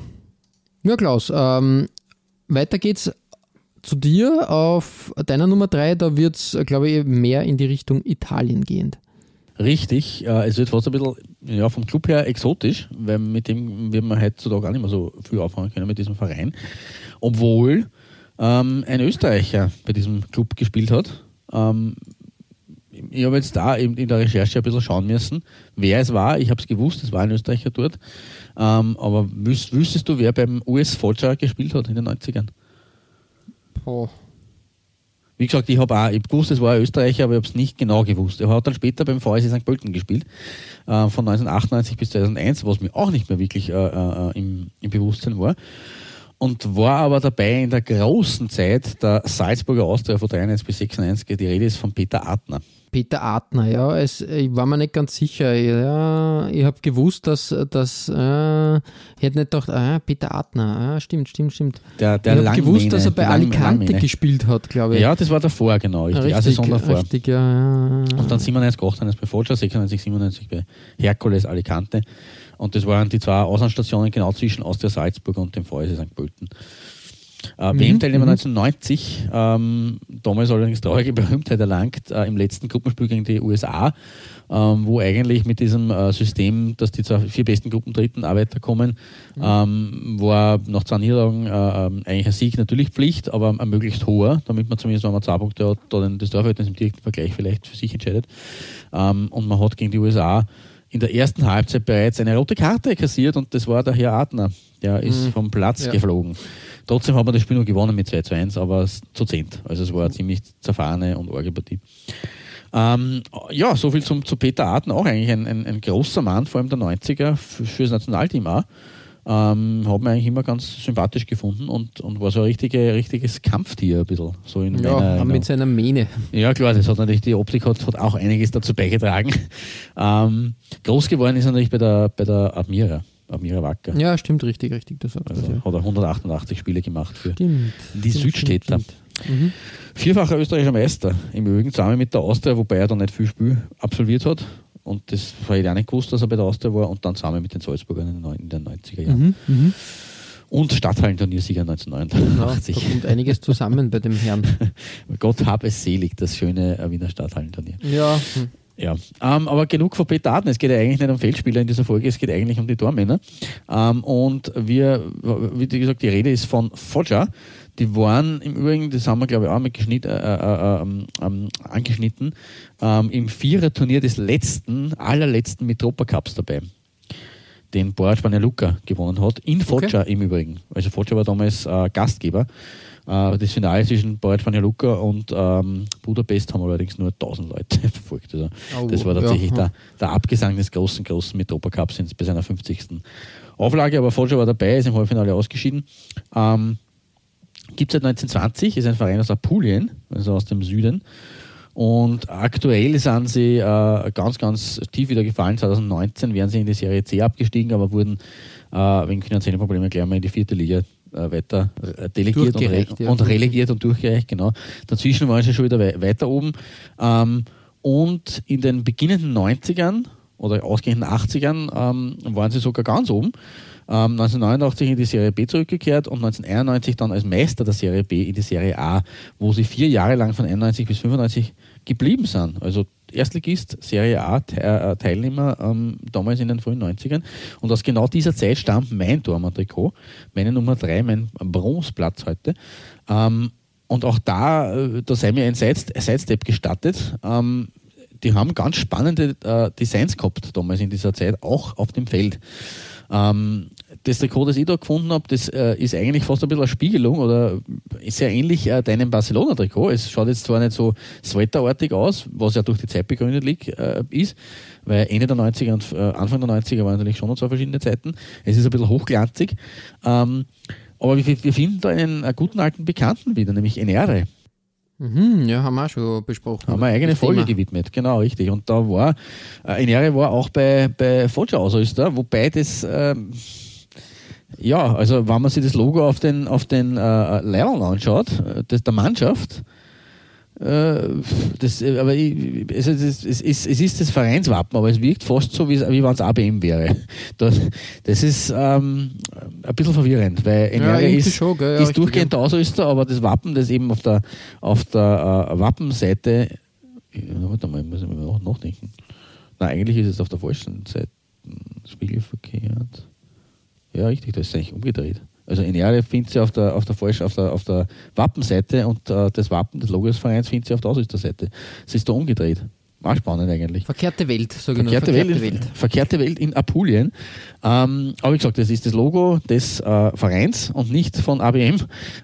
Ja, Klaus, ähm, weiter geht's zu dir auf deiner Nummer 3. Da wird es, glaube ich, mehr in die Richtung Italien gehend. Richtig, äh, es wird fast ein bisschen ja, vom Club her exotisch, weil mit dem wird man heutzutage auch nicht mehr so viel auffangen können mit diesem Verein. Obwohl ähm, ein Österreicher bei diesem Club gespielt hat. Ähm, ich habe jetzt da in der Recherche ein bisschen schauen müssen, wer es war. Ich habe es gewusst, es war ein Österreicher dort. Ähm, aber wüs wüsstest du, wer beim US Foggia gespielt hat in den 90ern? Oh. Wie gesagt, ich habe auch, ich gewusst, es war ein Österreicher, aber ich habe es nicht genau gewusst. Er hat dann später beim VSC St. Pölten gespielt, äh, von 1998 bis 2001, was mir auch nicht mehr wirklich äh, äh, im, im Bewusstsein war und war aber dabei in der großen Zeit der Salzburger Austria von 93 bis 96. Die Rede ist von Peter Adner. Peter Adner, ja, es, ich war mir nicht ganz sicher. Ja, ich habe gewusst, dass, dass äh, ich hätte nicht gedacht, ah, Peter Adner, ah, stimmt, stimmt, stimmt. Der, der ich habe gewusst, dass er bei Alicante Langmähne. gespielt hat, glaube ich. Ja, das war davor, genau, richtig, richtig eine Saison davor. Richtig, ja, ja, Und dann 97, 98 bei Foggia, 96, 97 bei Herkules Alicante. Und das waren die zwei Auslandsstationen genau zwischen Austria Salzburg und dem VSC St. Pölten. Äh, mhm. WM-Teilnehmer 1990, mhm. ähm, damals allerdings traurige Berühmtheit erlangt äh, im letzten Gruppenspiel gegen die USA, ähm, wo eigentlich mit diesem äh, System, dass die zwei, vier besten Gruppen dritten auch weiterkommen, mhm. ähm, war nach zwei Niederlagen äh, ähm, eigentlich ein Sieg natürlich Pflicht, aber ein möglichst hoher, damit man zumindest, wenn man zwei Punkte hat, da das Torverhältnis im direkten Vergleich vielleicht für sich entscheidet. Ähm, und man hat gegen die USA in der ersten Halbzeit bereits eine rote Karte kassiert und das war der Herr Adner. Der ist mhm. vom Platz ja. geflogen. Trotzdem hat man das Spiel noch gewonnen mit 2 zu 1, aber zu zehnt. Also es war eine ziemlich zerfahrene und arge Partie. Ähm, ja, soviel zum, zu Peter Adner, auch eigentlich ein, ein, ein, großer Mann, vor allem der 90er, für, für das Nationalteam auch. Ähm, hat man eigentlich immer ganz sympathisch gefunden und, und war so ein richtige, richtiges Kampftier ein bisschen. So in ja, mit seiner Mähne. Ja, klar, das hat natürlich, die Optik hat, hat auch einiges dazu beigetragen. Ähm, groß geworden ist natürlich bei der, bei der Admira. Admira Wacker. Ja, stimmt, richtig, richtig. Das also das, ja. Hat er 188 Spiele gemacht für stimmt, die stimmt, Südstädter. Stimmt, mhm. Vierfacher österreichischer Meister im Übrigen, zusammen mit der Austria, wobei er da nicht viel Spiel absolviert hat. Und das habe ich auch nicht gewusst, dass er bei der Austria war. Und dann zusammen mit den Salzburgern in den 90er Jahren. Mhm, mh. Und Stadthallenturniersieger 1989. Ja, da kommt einiges zusammen bei dem Herrn. Gott hab es selig, das schöne Wiener Stadthallenturnier. Ja. Hm. Ja, ähm, aber genug von Peter Arden. Es geht ja eigentlich nicht um Feldspieler in dieser Folge, es geht eigentlich um die Tormänner. Ähm, und wir, wie gesagt, die Rede ist von Foggia. Die waren im Übrigen, das haben wir glaube ich auch mit Geschnitt, äh, äh, äh, ähm, ähm, angeschnitten, ähm, im Viererturnier des letzten, allerletzten Mitropa Cups dabei, den Borat Luca gewonnen hat, in Foggia okay. im Übrigen. Also Foggia war damals äh, Gastgeber. Äh, das Finale zwischen Borat Luca und ähm, Budapest haben allerdings nur 1000 Leute verfolgt. Also oh, das war tatsächlich ja, der, der, Abgesang des großen, großen Mitropa Cups bei seiner 50. Auflage, aber Foggia war dabei, ist im Halbfinale ausgeschieden. Ähm, Gibt es seit 1920, ist ein Verein aus Apulien, also aus dem Süden. Und aktuell sind sie äh, ganz, ganz tief wieder gefallen. 2019 wären sie in die Serie C abgestiegen, aber wurden äh, wegen finanzieller Probleme gleich mal in die vierte Liga äh, weiter äh, delegiert und, re ja. und, relegiert und durchgereicht. Genau. Dazwischen waren sie schon wieder we weiter oben. Ähm, und in den beginnenden 90ern oder ausgehenden 80ern ähm, waren sie sogar ganz oben. 1989 ähm, in die Serie B zurückgekehrt und 1991 dann als Meister der Serie B in die Serie A, wo sie vier Jahre lang von 91 bis 95 geblieben sind. Also Erstligist, Serie A äh, Teilnehmer ähm, damals in den frühen 90ern. Und aus genau dieser Zeit stammt mein Dortmund-Trikot, meine Nummer 3, mein Bronzeplatz heute. Ähm, und auch da, äh, da sei mir ein Sidestep gestattet. Ähm, die haben ganz spannende äh, Designs gehabt damals in dieser Zeit, auch auf dem Feld. Ähm, das Trikot, das ich da gefunden habe, das äh, ist eigentlich fast ein bisschen eine Spiegelung oder ist sehr ähnlich äh, deinem Barcelona-Trikot. Es schaut jetzt zwar nicht so sweaterartig aus, was ja durch die Zeit begründet liegt, äh, ist, weil Ende der 90er und äh, Anfang der 90er waren natürlich schon noch zwei verschiedene Zeiten. Es ist ein bisschen hochglanzig. Ähm, aber wir, wir, finden da einen, einen, guten alten Bekannten wieder, nämlich Enere. Mhm, ja, haben wir auch schon besprochen. Haben wir eine eigene Folge Thema. gewidmet, genau, richtig. Und da war, äh, Enere war auch bei, bei Foggia Ausrüster, wobei das, ähm, ja, also wenn man sich das Logo auf den, auf den äh, Lehrern anschaut, äh, das, der Mannschaft, äh, das, äh, aber ich, es, es, es, es, ist das Vereinswappen, aber es wirkt fast so, wie, wie wenn es ABM wäre. Das, das ist ähm, ein bisschen verwirrend, weil ja, ist, schon, gell, ist durchgehend ja. Ausrüster, aber das Wappen, das eben auf der, auf der äh, Wappenseite, ja, warte mal, muss ich mir auch nachdenken. Nein, eigentlich ist es auf der falschen Seite. Spiegelverkehrt. Ja, richtig, das ist eigentlich umgedreht. Also Enere findet sie auf der, auf der, falsch, auf der, auf der Wappenseite und äh, das Wappen des Logos des Vereins findet sie auf der Ausrüsterseite. Es ist da umgedreht. War spannend eigentlich. Verkehrte Welt, sage ich verkehrte, verkehrte Welt, Welt. Verkehrte Welt in Apulien. Ähm, aber wie gesagt, das ist das Logo des äh, Vereins und nicht von ABM.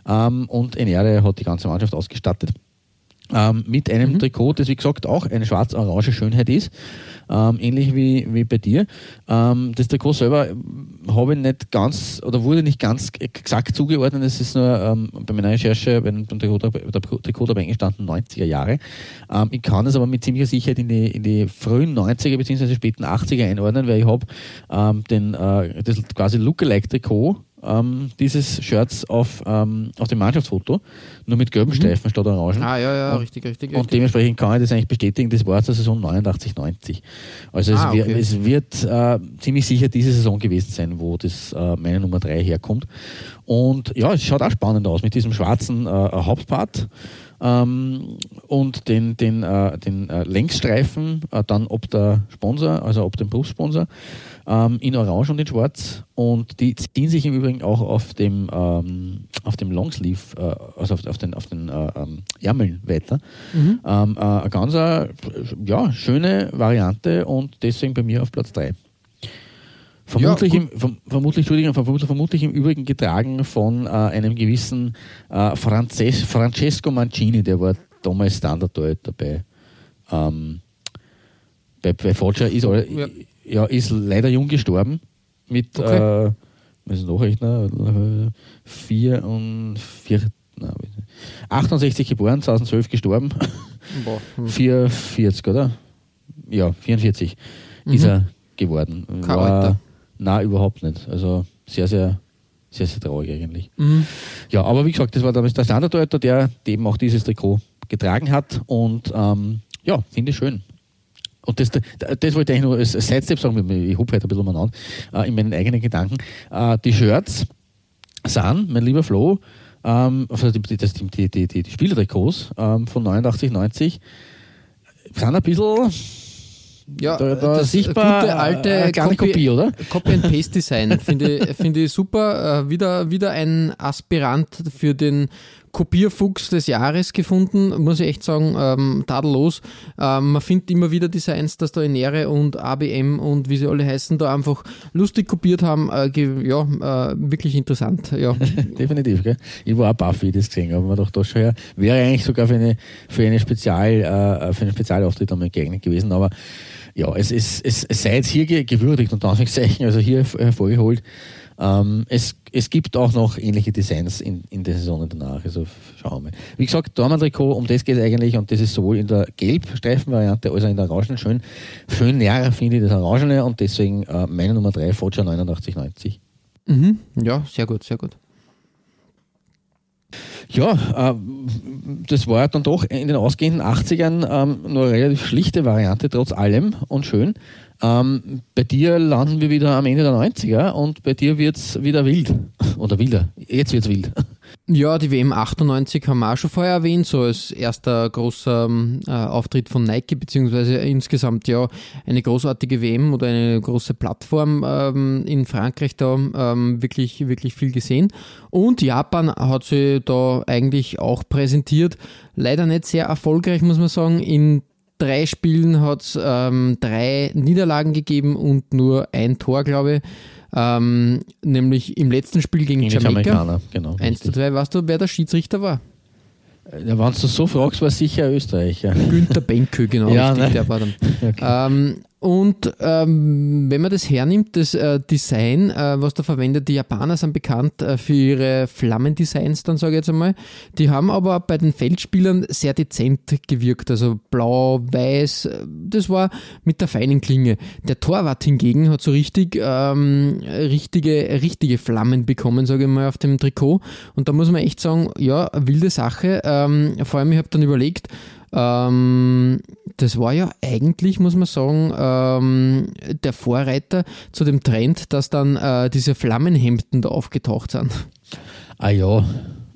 Ähm, und Enere hat die ganze Mannschaft ausgestattet. Ähm, mit einem mhm. Trikot, das wie gesagt auch eine schwarz-orange Schönheit ist, ähm, ähnlich wie, wie bei dir. Ähm, das Trikot selber habe ich nicht ganz oder wurde nicht ganz exakt zugeordnet. Es ist nur ähm, bei meiner Recherche beim Trikot, der Trikot dabei eingestanden 90er Jahre. Ähm, ich kann es aber mit ziemlicher Sicherheit in die, in die frühen 90er bzw. späten 80er einordnen, weil ich habe ähm, den äh, das quasi Lookalike-Trikot ähm, dieses Shirts auf, ähm, auf dem Mannschaftsfoto, nur mit gelben mhm. Streifen statt orangen. Ah, ja, ja, und, richtig, richtig. Und richtig. dementsprechend kann ich das eigentlich bestätigen, das war zur Saison 89, 90. Also ah, es, okay. es, wird äh, ziemlich sicher diese Saison gewesen sein, wo das äh, meine Nummer 3 herkommt. Und ja, es schaut auch spannend aus mit diesem schwarzen äh, Hauptpart ähm, und den, den, äh, den äh, Längsstreifen, äh, dann ob der Sponsor, also ob dem Brustsponsor, ähm, in Orange und in Schwarz. Und die ziehen sich im Übrigen auch auf dem, ähm, auf dem Longsleeve, äh, also auf, auf, den, auf den äh, ähm, Ärmeln weiter. Mhm. Ähm, äh, eine ganz ja, schöne Variante und deswegen bei mir auf Platz 3. Vermutlich, ja, im, vermutlich, vermutlich, vermutlich, im Übrigen getragen von äh, einem gewissen äh, Frances Francesco Mancini, der war damals Standard dabei. Ähm, bei, bei Foggia ist, ja. ja. ist leider jung gestorben mit okay. äh, was nachrechnen, 4 und 4, nein, 68 geboren, 2012 gestorben. Boah. Hm. 44, oder? Ja, 44 mhm. ist er geworden. Kein war, Alter. Na, überhaupt nicht. Also sehr, sehr, sehr, sehr traurig eigentlich. Mhm. Ja, aber wie gesagt, das war damals der Standarddeutler, der eben auch dieses Trikot getragen hat und ähm, ja, finde ich schön. Und das, das wollte ich eigentlich nur als Sidestep sagen, ich hupe heute ein bisschen mal an, äh, in meinen eigenen Gedanken. Äh, die Shirts sind, mein lieber Flo, ähm, also die, die, die, die, die, die Spielertrikots ähm, von 89, 90, sind ein bisschen ja, da, da das sichtbar gute alte eine Copy, Kopie, oder? Copy and Paste Design finde ich, find ich super. Äh, wieder, wieder ein Aspirant für den Kopierfuchs des Jahres gefunden, muss ich echt sagen, ähm, tadellos. Ähm, man findet immer wieder Designs, dass da Enere und ABM und wie sie alle heißen, da einfach lustig kopiert haben. Äh, ja, äh, wirklich interessant. Ja. Definitiv, gell? Ich war auch baff, wie ich das gesehen habe. Man dachte, das schon her, wäre eigentlich sogar für eine, für eine Spezial, äh, für einen Spezialauftritt einmal geeignet gewesen, aber ja, es, ist, es, es sei jetzt hier gewürdigt, und Anführungszeichen, also hier hervorgeholt. Ähm, es, es gibt auch noch ähnliche Designs in, in der Saison danach. Also schauen wir. Wie gesagt, Dortmund-Trikot, um das geht es eigentlich und das ist sowohl in der Gelb-Streifen-Variante als auch in der Orangen schön. Schön näher finde ich das Orangene und deswegen äh, meine Nummer 3, Foggia 8990. Mhm. Ja, sehr gut, sehr gut. Ja, äh, das war dann doch in den ausgehenden 80ern ähm, nur eine relativ schlichte Variante, trotz allem und schön. Ähm, bei dir landen wir wieder am Ende der 90er und bei dir wird es wieder wild. Oder wilder. Jetzt wird es wild. Ja, die WM 98 haben wir auch schon vorher erwähnt, so als erster großer äh, Auftritt von Nike, beziehungsweise insgesamt ja eine großartige WM oder eine große Plattform ähm, in Frankreich da ähm, wirklich, wirklich viel gesehen. Und Japan hat sie da eigentlich auch präsentiert. Leider nicht sehr erfolgreich, muss man sagen. In drei Spielen hat es ähm, drei Niederlagen gegeben und nur ein Tor, glaube ich. Ähm, nämlich im letzten Spiel gegen, Gegen Jamaika. Genau. 1 zu 2. Weißt du, wer der Schiedsrichter war? Ja, Wenn du so fragst, war sicher Österreicher. Günther Benkö, genau, Ja, richtig, ne? der war dann. Okay. Ähm, und ähm, wenn man das hernimmt, das äh, Design, äh, was da verwendet, die Japaner sind bekannt äh, für ihre Flammendesigns, dann sage ich jetzt einmal. Die haben aber bei den Feldspielern sehr dezent gewirkt, also blau, weiß, äh, das war mit der feinen Klinge. Der Torwart hingegen hat so richtig ähm, richtige, richtige Flammen bekommen, sage ich mal, auf dem Trikot. Und da muss man echt sagen, ja, wilde Sache. Ähm, vor allem, ich habe dann überlegt, ähm, das war ja eigentlich, muss man sagen, ähm, der Vorreiter zu dem Trend, dass dann äh, diese Flammenhemden da aufgetaucht sind. Ah ja,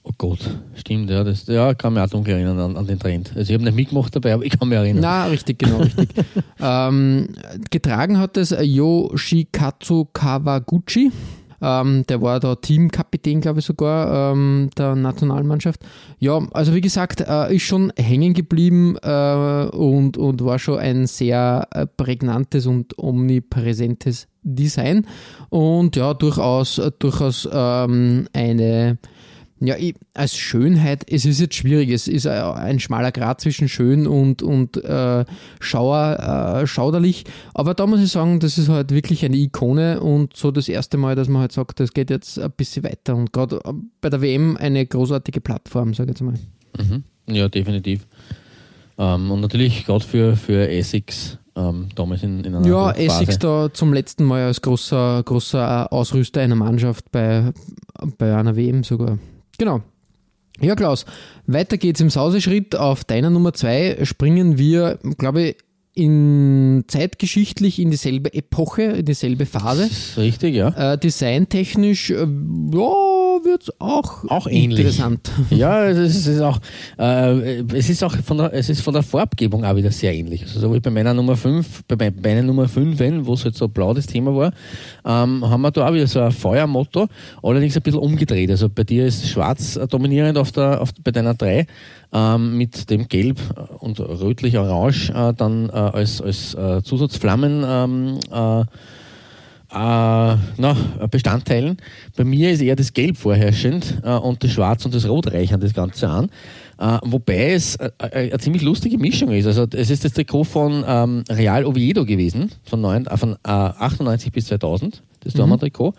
oh Gott, stimmt, ja, das ja, kann mich auch dunkel erinnern an, an den Trend. Also ich habe nicht mitgemacht dabei, aber ich kann mich erinnern. Na, richtig, genau, richtig. ähm, getragen hat es Yoshikatsu Kawaguchi. Ähm, der war da Teamkapitän, glaube ich sogar, ähm, der Nationalmannschaft. Ja, also wie gesagt, äh, ist schon hängen geblieben äh, und, und war schon ein sehr äh, prägnantes und omnipräsentes Design. Und ja, durchaus, durchaus ähm, eine ja, ich, als Schönheit, es ist jetzt schwierig, es ist ein schmaler Grad zwischen schön und, und äh, Schauer, äh, schauderlich, aber da muss ich sagen, das ist halt wirklich eine Ikone und so das erste Mal, dass man halt sagt, das geht jetzt ein bisschen weiter und gerade äh, bei der WM eine großartige Plattform, sage ich jetzt mal. Mhm. Ja, definitiv. Ähm, und natürlich gerade für, für Essex ähm, damals in, in einer Ja. Essex da zum letzten Mal als großer, großer Ausrüster einer Mannschaft bei, bei einer WM sogar. Genau. Ja, Klaus, weiter geht's im Sauseschritt. Auf deiner Nummer zwei springen wir, glaube ich, in zeitgeschichtlich in dieselbe Epoche, in dieselbe Phase. Richtig, ja. Äh, designtechnisch, äh, ja, wird's auch, Auch ähnlich. interessant. Ja, es ist auch, äh, es ist auch von der, es ist von der Farbgebung auch wieder sehr ähnlich. Also so wie bei meiner Nummer 5, bei meiner Nummer 5, wo es halt so blau das Thema war, ähm, haben wir da auch wieder so ein Feuermotto, allerdings ein bisschen umgedreht. Also bei dir ist schwarz äh, dominierend auf der, auf, bei deiner 3, ähm, mit dem Gelb und rötlich-orange äh, dann äh, als, als äh, Zusatzflammen ähm, äh, na, Bestandteilen. Bei mir ist eher das Gelb vorherrschend äh, und das Schwarz und das Rot reichern das Ganze an. Äh, wobei es äh, äh, eine ziemlich lustige Mischung ist. Also es ist das Trikot von ähm, Real Oviedo gewesen, von, neun, äh, von äh, 98 bis 2000, das Dortmund-Trikot.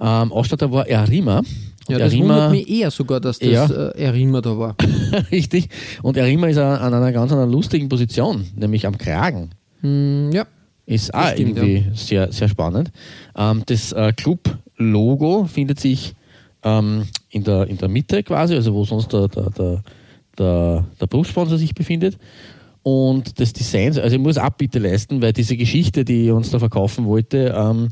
Ähm, Ausstatter war Erima. Ja, das Erima- wundert mich eher sogar, dass das Ja. äh, Erima da war. Richtig. Und Erima ist an an einer ganz einer lustigen Position, nämlich am Kragen. Hm, ja. Ist auch stimmt, irgendwie sehr, sehr spannend. Ähm, das äh, Club-Logo findet sich ähm, in, der, in der Mitte quasi, also wo sonst der, der, der, der, der Berufssponsor sich befindet. Und das Design, also ich muss Abbitte leisten, weil diese Geschichte, die ich uns da verkaufen wollte, ähm,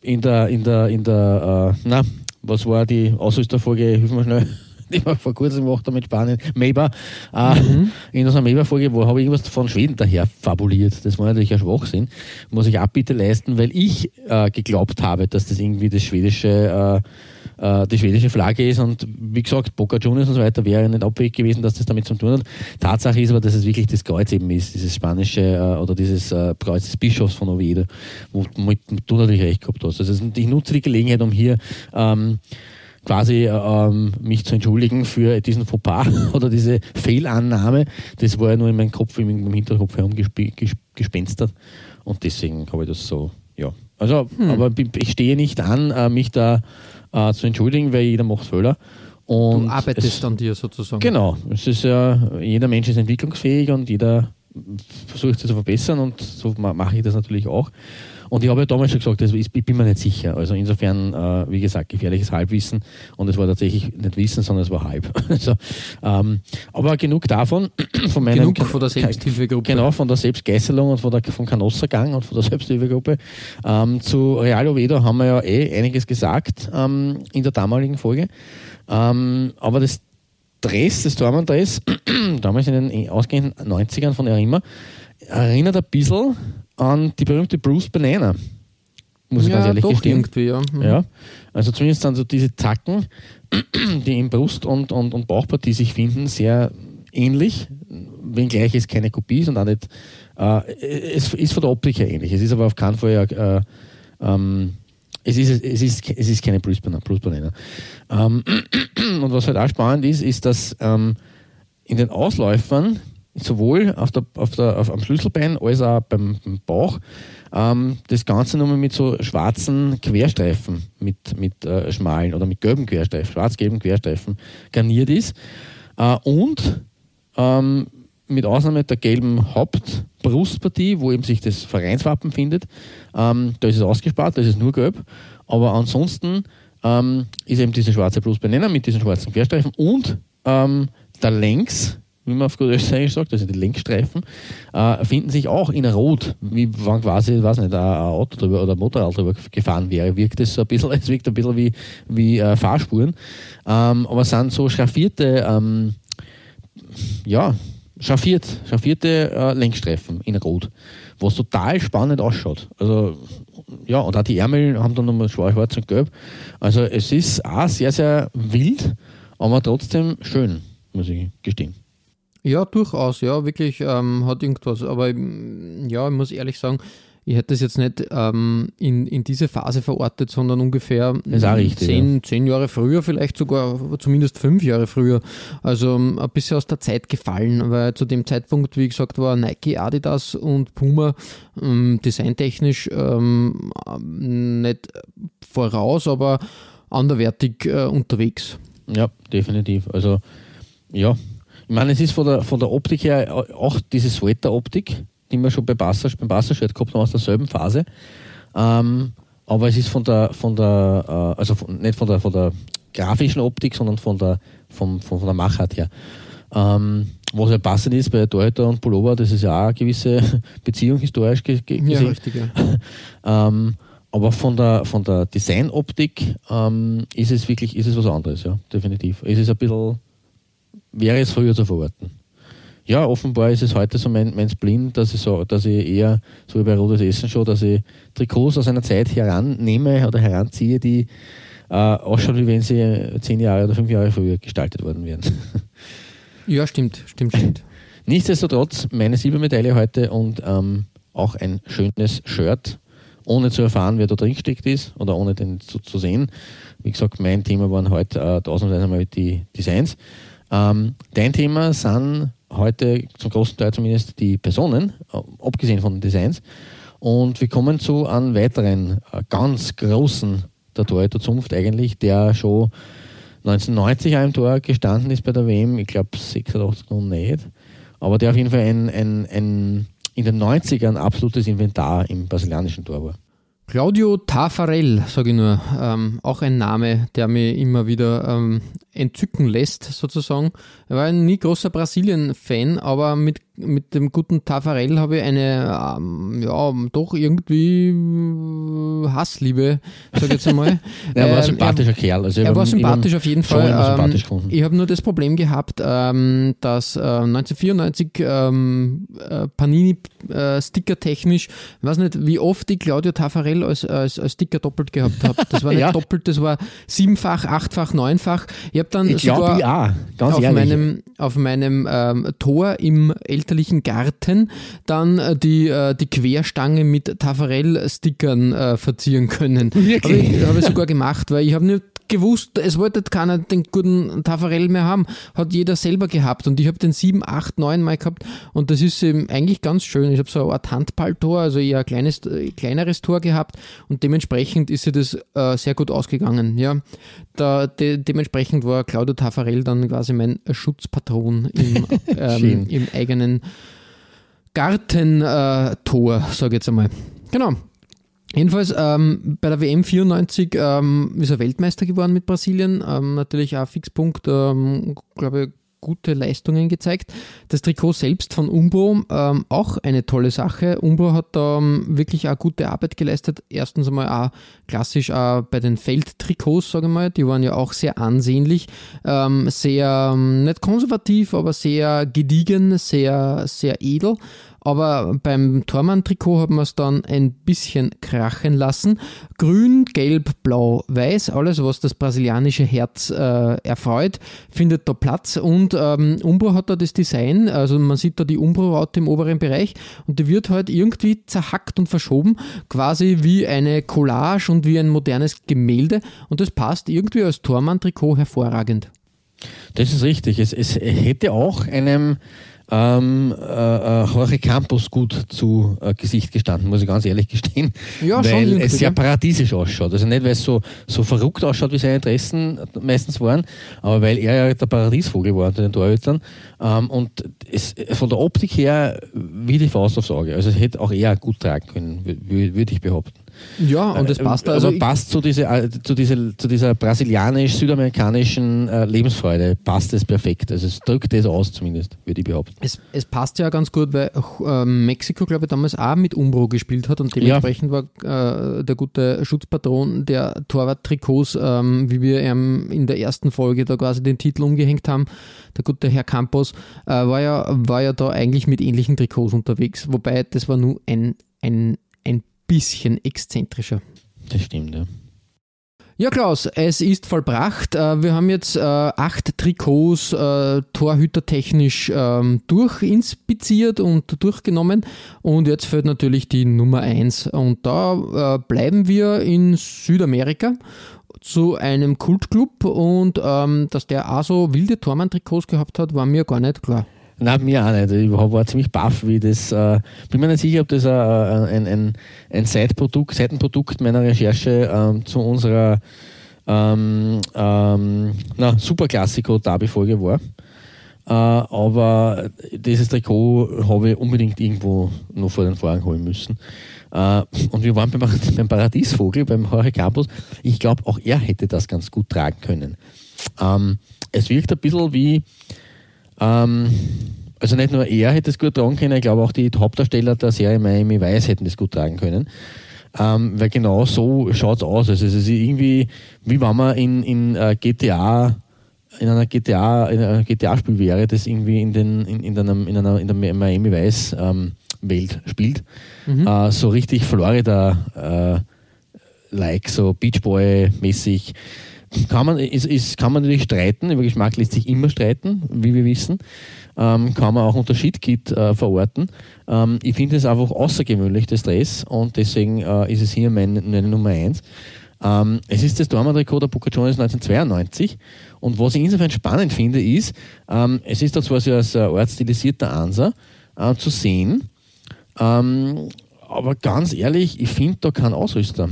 in der, in der, in der, äh, na, was war die Ausrüsterfolge, hilf mir schnell, die wir vor kurzem gemacht haben mit Spanien, Maber, äh, in unserer Maber-Folge, wo habe ich irgendwas von Schweden daher fabuliert. Das war natürlich ein Schwachsinn. Muss ich Abbitte leisten, weil ich äh, geglaubt habe, dass das irgendwie das schwedische, äh, äh, die schwedische Flagge ist und wie gesagt, Boca Juniors und so weiter wäre nicht abwegig gewesen, dass das damit zu tun hat. Tatsache ist aber, dass es wirklich das Kreuz eben ist, dieses spanische äh, oder dieses äh, Kreuz des Bischofs von Oviedo, womit du natürlich recht gehabt hast. Also ich nutze die Gelegenheit, um hier ähm, quasi ähm, mich zu entschuldigen für diesen Fauxpas oder diese Fehlannahme. Das war ja nur in meinem Kopf, im, im Hinterkopf herumgespenstert und deswegen habe ich das so, ja. Also, aber ich stehe nicht an, äh, mich da äh, zu entschuldigen, weil jeder macht Fehler. Und Du arbeitest es, an dir sozusagen. Genau, es ist ja, jeder Mensch ist entwicklungsfähig und jeder versuche ich das zu verbessern und so mache ich das natürlich auch. Und ich habe ja damals schon gesagt, also ich bin mir nicht sicher. Also insofern, äh, wie gesagt, gefährliches Halbwissen. Und es war tatsächlich nicht Wissen, sondern es war Halb. also, ähm, aber genug davon. Von meiner, genug von der Selbsthilfegruppe. Genau, von der Selbstgeißelung und von der, vom Kanossergang und von der Selbsthilfegruppe. Ähm, zu Real Oviedo haben wir ja eh einiges gesagt ähm, in der damaligen Folge. Ähm, aber das Dress, das Dortmund-Dress, damals in den ausgehenden 90ern von Erima, erinnert ein bisschen an die berühmte Bruce Banana. Muss ich ja, ganz ehrlich doch gestehen. irgendwie, ja. Mhm. ja. Also zumindest dann so diese Zacken, die im Brust- und, und, und Bauchpartie sich finden, sehr ähnlich, wenngleich es keine Kopie ist und auch nicht, äh, es ist von der Optik her ähnlich. Es ist aber auf keinen Fall äh, ähm, es ist, es ist, es ist keine Bruce Banana. Bruce Banana. Ähm, und was halt auch spannend ist, ist, dass ähm, in den Ausläufern sowohl auf der, auf der, auf, am Schlüsselbein als auch beim, beim Bauch. Ähm, das Ganze nochmal mit so schwarzen Querstreifen, mit, mit äh, schmalen oder mit gelben Querstreifen, schwarz-gelben Querstreifen garniert ist. Äh, und ähm, mit Ausnahme der gelben Hauptbrustpartie, wo eben sich das Vereinswappen findet, ähm, da ist es ausgespart, da ist es nur gelb. Aber ansonsten ähm, ist eben diese schwarze Brustbenenner mit diesen schwarzen Querstreifen und ähm, da längs wie man auf gut Österreich sagt, also die Lenkstreifen, äh, finden sich auch in Rot, wie wenn quasi, weiß nicht, ein Auto drüber oder ein Motorrad drüber gefahren wäre. Wirkt es so ein bisschen, es wirkt ein bisschen wie, wie äh, Fahrspuren. Ähm, aber es sind so schraffierte, ähm, ja, schraffiert, schraffierte äh, Lenkstreifen in Rot, was total spannend ausschaut. Also, ja, und auch die Ärmel haben dann nochmal schwarz und gelb. Also, es ist auch sehr, sehr wild, aber trotzdem schön, muss ich gestehen. Ja, durchaus, ja, wirklich ähm, hat irgendwas. Aber ja, ich muss ehrlich sagen, ich hätte das jetzt nicht ähm, in, in diese Phase verortet, sondern ungefähr richtig, zehn, ja. zehn Jahre früher, vielleicht sogar zumindest fünf Jahre früher. Also ähm, ein bisschen aus der Zeit gefallen, weil zu dem Zeitpunkt, wie gesagt, war Nike, Adidas und Puma ähm, designtechnisch ähm, nicht voraus, aber anderwertig äh, unterwegs. Ja, definitiv. Also ja, ich meine, es ist von der, von der Optik her auch diese Sweater-Optik, die wir schon bei Basser, beim Basser-Shirt gehabt haben aus derselben Phase. Ähm, aber es ist von der, von der äh, also von, nicht von der, von der grafischen Optik, sondern von der, vom, von, von der Machart her. Ähm, was ja passend ist bei Torhüter und Pullover, das ist ja auch eine gewisse Beziehung historisch gesehen. Ja, richtig, ja. ähm, aber von der, von der Designoptik ähm, ist es wirklich ist es was anderes, ja, definitiv. Es ist ein bisschen wäre es früher zu verorten. Ja, offenbar ist es heute so mein, mein Spleen, dass ich, so, dass ich eher, so wie bei Rotes Essen schon, dass ich Trikots aus einer Zeit herannehme oder heranziehe, die äh, ausschauen, wie wenn sie zehn Jahre oder fünf Jahre früher gestaltet worden wären. Ja, stimmt, stimmt, stimmt. Nichtsdestotrotz meine Silbermedaille heute und ähm, auch ein schönes Shirt, ohne zu erfahren, wer da drin steckt ist oder ohne den zu, zu sehen. Wie gesagt, mein Thema waren heute äh, mal die Designs. Ähm, dein Thema sind heute zum großen Teil zumindest die Personen, äh, abgesehen von den Designs. Und wir kommen zu einem weiteren äh, ganz großen der Zunft eigentlich, der schon 1990 auch im Tor gestanden ist bei der WM, ich glaube 86 noch nicht, aber der auf jeden Fall ein, ein, ein in den 90ern absolutes Inventar im brasilianischen Tor war. Claudio Tafarel, sage ich nur, ähm, auch ein Name, der mir immer wieder ähm, entzücken lässt, sozusagen. Er war ein nie großer Brasilien-Fan, aber mit mit dem guten Tafarel habe ich eine, ähm, ja, doch irgendwie äh, Hassliebe, sag ich jetzt einmal. er war ein ähm, sympathischer er, Kerl. Also er war sympathisch auf jeden Fall. Ähm, ich habe nur das Problem gehabt, ähm, dass äh, 1994 ähm, äh, Panini äh, Sticker technisch, ich weiß nicht, wie oft ich Claudio Tafarel als, als, als Sticker doppelt gehabt habe. Das war nicht ja. doppelt, das war siebenfach, achtfach, neunfach. Ich habe dann ich sogar ja, auf, meinem, auf meinem ähm, Tor im elterlichen Garten dann äh, die, äh, die Querstange mit Tafarell-Stickern äh, verzieren können. Habe ich, hab ich sogar gemacht, weil ich habe nicht gewusst, es wollte keiner den guten Tafarell mehr haben. Hat jeder selber gehabt und ich habe den 7, 8, 9 Mal gehabt und das ist eben eigentlich ganz schön. Ich habe so eine Art Handballtor, also eher ein kleines, kleineres Tor gehabt und dementsprechend ist sie das äh, sehr gut ausgegangen. Ja. Da, de, dementsprechend war Claudio Tafarell dann quasi mein Schutzpatron im, ähm, im eigenen Gartentor, äh, sage ich jetzt einmal. Genau. Jedenfalls ähm, bei der WM 94 ähm, ist er Weltmeister geworden mit Brasilien. Ähm, natürlich auch Fixpunkt, ähm, glaube ich, gute Leistungen gezeigt. Das Trikot selbst von Umbro, ähm, auch eine tolle Sache. Umbro hat da ähm, wirklich auch gute Arbeit geleistet. Erstens einmal auch klassisch auch bei den Feldtrikots, sage ich mal, die waren ja auch sehr ansehnlich, sehr, nicht konservativ, aber sehr gediegen, sehr, sehr edel. Aber beim Tormann-Trikot hat man es dann ein bisschen krachen lassen. Grün, Gelb, Blau, Weiß, alles was das brasilianische Herz äh, erfreut, findet da Platz und ähm, Umbro hat da das Design, also man sieht da die Umbro-Raute im oberen Bereich und die wird halt irgendwie zerhackt und verschoben, quasi wie eine Collage und wie ein modernes Gemälde und das passt irgendwie als Tormann-Trikot hervorragend. Das ist richtig. Es, es hätte auch einem ähm, äh, äh, Jorge Campos gut zu äh, Gesicht gestanden, muss ich ganz ehrlich gestehen. Ja, weil es sehr paradiesisch ausschaut. Also nicht, weil es so, so verrückt ausschaut, wie seine Interessen meistens waren, aber weil er ja der Paradiesvogel war unter den Torhütern. Ähm, und es, von der Optik her wie die Faust aufs Auge. Also es hätte auch er gut tragen können, würde ich behaupten. Ja, und das äh, passt also. Aber passt zu, diese, äh, zu, diese, zu dieser brasilianisch-südamerikanischen äh, Lebensfreude, passt es perfekt. Also es drückt das aus zumindest, würde ich behaupten. Es, es passt ja ganz gut, weil äh, Mexiko, glaube ich, damals auch mit Umbro gespielt hat und dementsprechend ja. war äh, der gute Schutzpatron der Torwart-Trikots, ähm, wie wir ähm, in der ersten Folge da quasi den Titel umgehängt haben, der gute Herr Campos, äh, war, ja, war ja da eigentlich mit ähnlichen Trikots unterwegs, wobei das war nur ein, ein bisschen exzentrischer. Das stimmt, ja. Ja, Klaus, es ist vollbracht. Äh, wir haben jetzt äh, acht Trikots äh, torhütertechnisch ähm, durchinspiziert und durchgenommen. Und jetzt fällt natürlich die Nummer eins. Und da bleiben wir in Südamerika zu einem Kultclub. Und ähm, dass der auch so wilde Tormann-Trikots gehabt hat, war mir gar nicht klar. Nein, mir auch nicht. Ich war ziemlich baff, wie das. Äh, bin mir nicht sicher, ob das äh, ein, ein, ein Seitenprodukt, Seitenprodukt meiner Recherche ähm, zu unserer ähm, ähm, na, Superklassiko-Derby-Folge war. Äh, aber dieses Trikot habe ich unbedingt irgendwo noch vor den Vorhang holen müssen. Äh, und wir waren beim, beim Paradiesvogel, beim Jorge Campos. Ich glaube, auch er hätte das ganz gut tragen können. Ähm, es wirkt ein bisschen wie ähm, also nicht nur er hätte es gut tragen können, ich glaube auch die Hauptdarsteller der Serie Miami Weiß hätten das gut tragen können. Ähm, weil genau so schaut es aus. Also es ist irgendwie, wie wenn man in, in uh, GTA in einer GTA, in einer GTA-Spiel wäre, das irgendwie in, den, in, in, einem, in einer in der Miami Weiß ähm, Welt spielt. Mhm. Äh, so richtig Florida äh, like, so Beach Boy mäßig kann man, ist, ist, kann man natürlich streiten, über Geschmack lässt sich immer streiten, wie wir wissen. Ähm, kann man auch unter Shitkit äh, verorten. Ähm, ich finde es einfach außergewöhnlich, das Dress, und deswegen äh, ist es hier meine, meine Nummer 1. Ähm, es ist das Dortmund-Trikot der Juniors 1992 und was ich insofern spannend finde, ist, ähm, es ist da zwar so als äh, ortsstilisierter Ansa äh, zu sehen, ähm, aber ganz ehrlich, ich finde da keinen Ausrüster.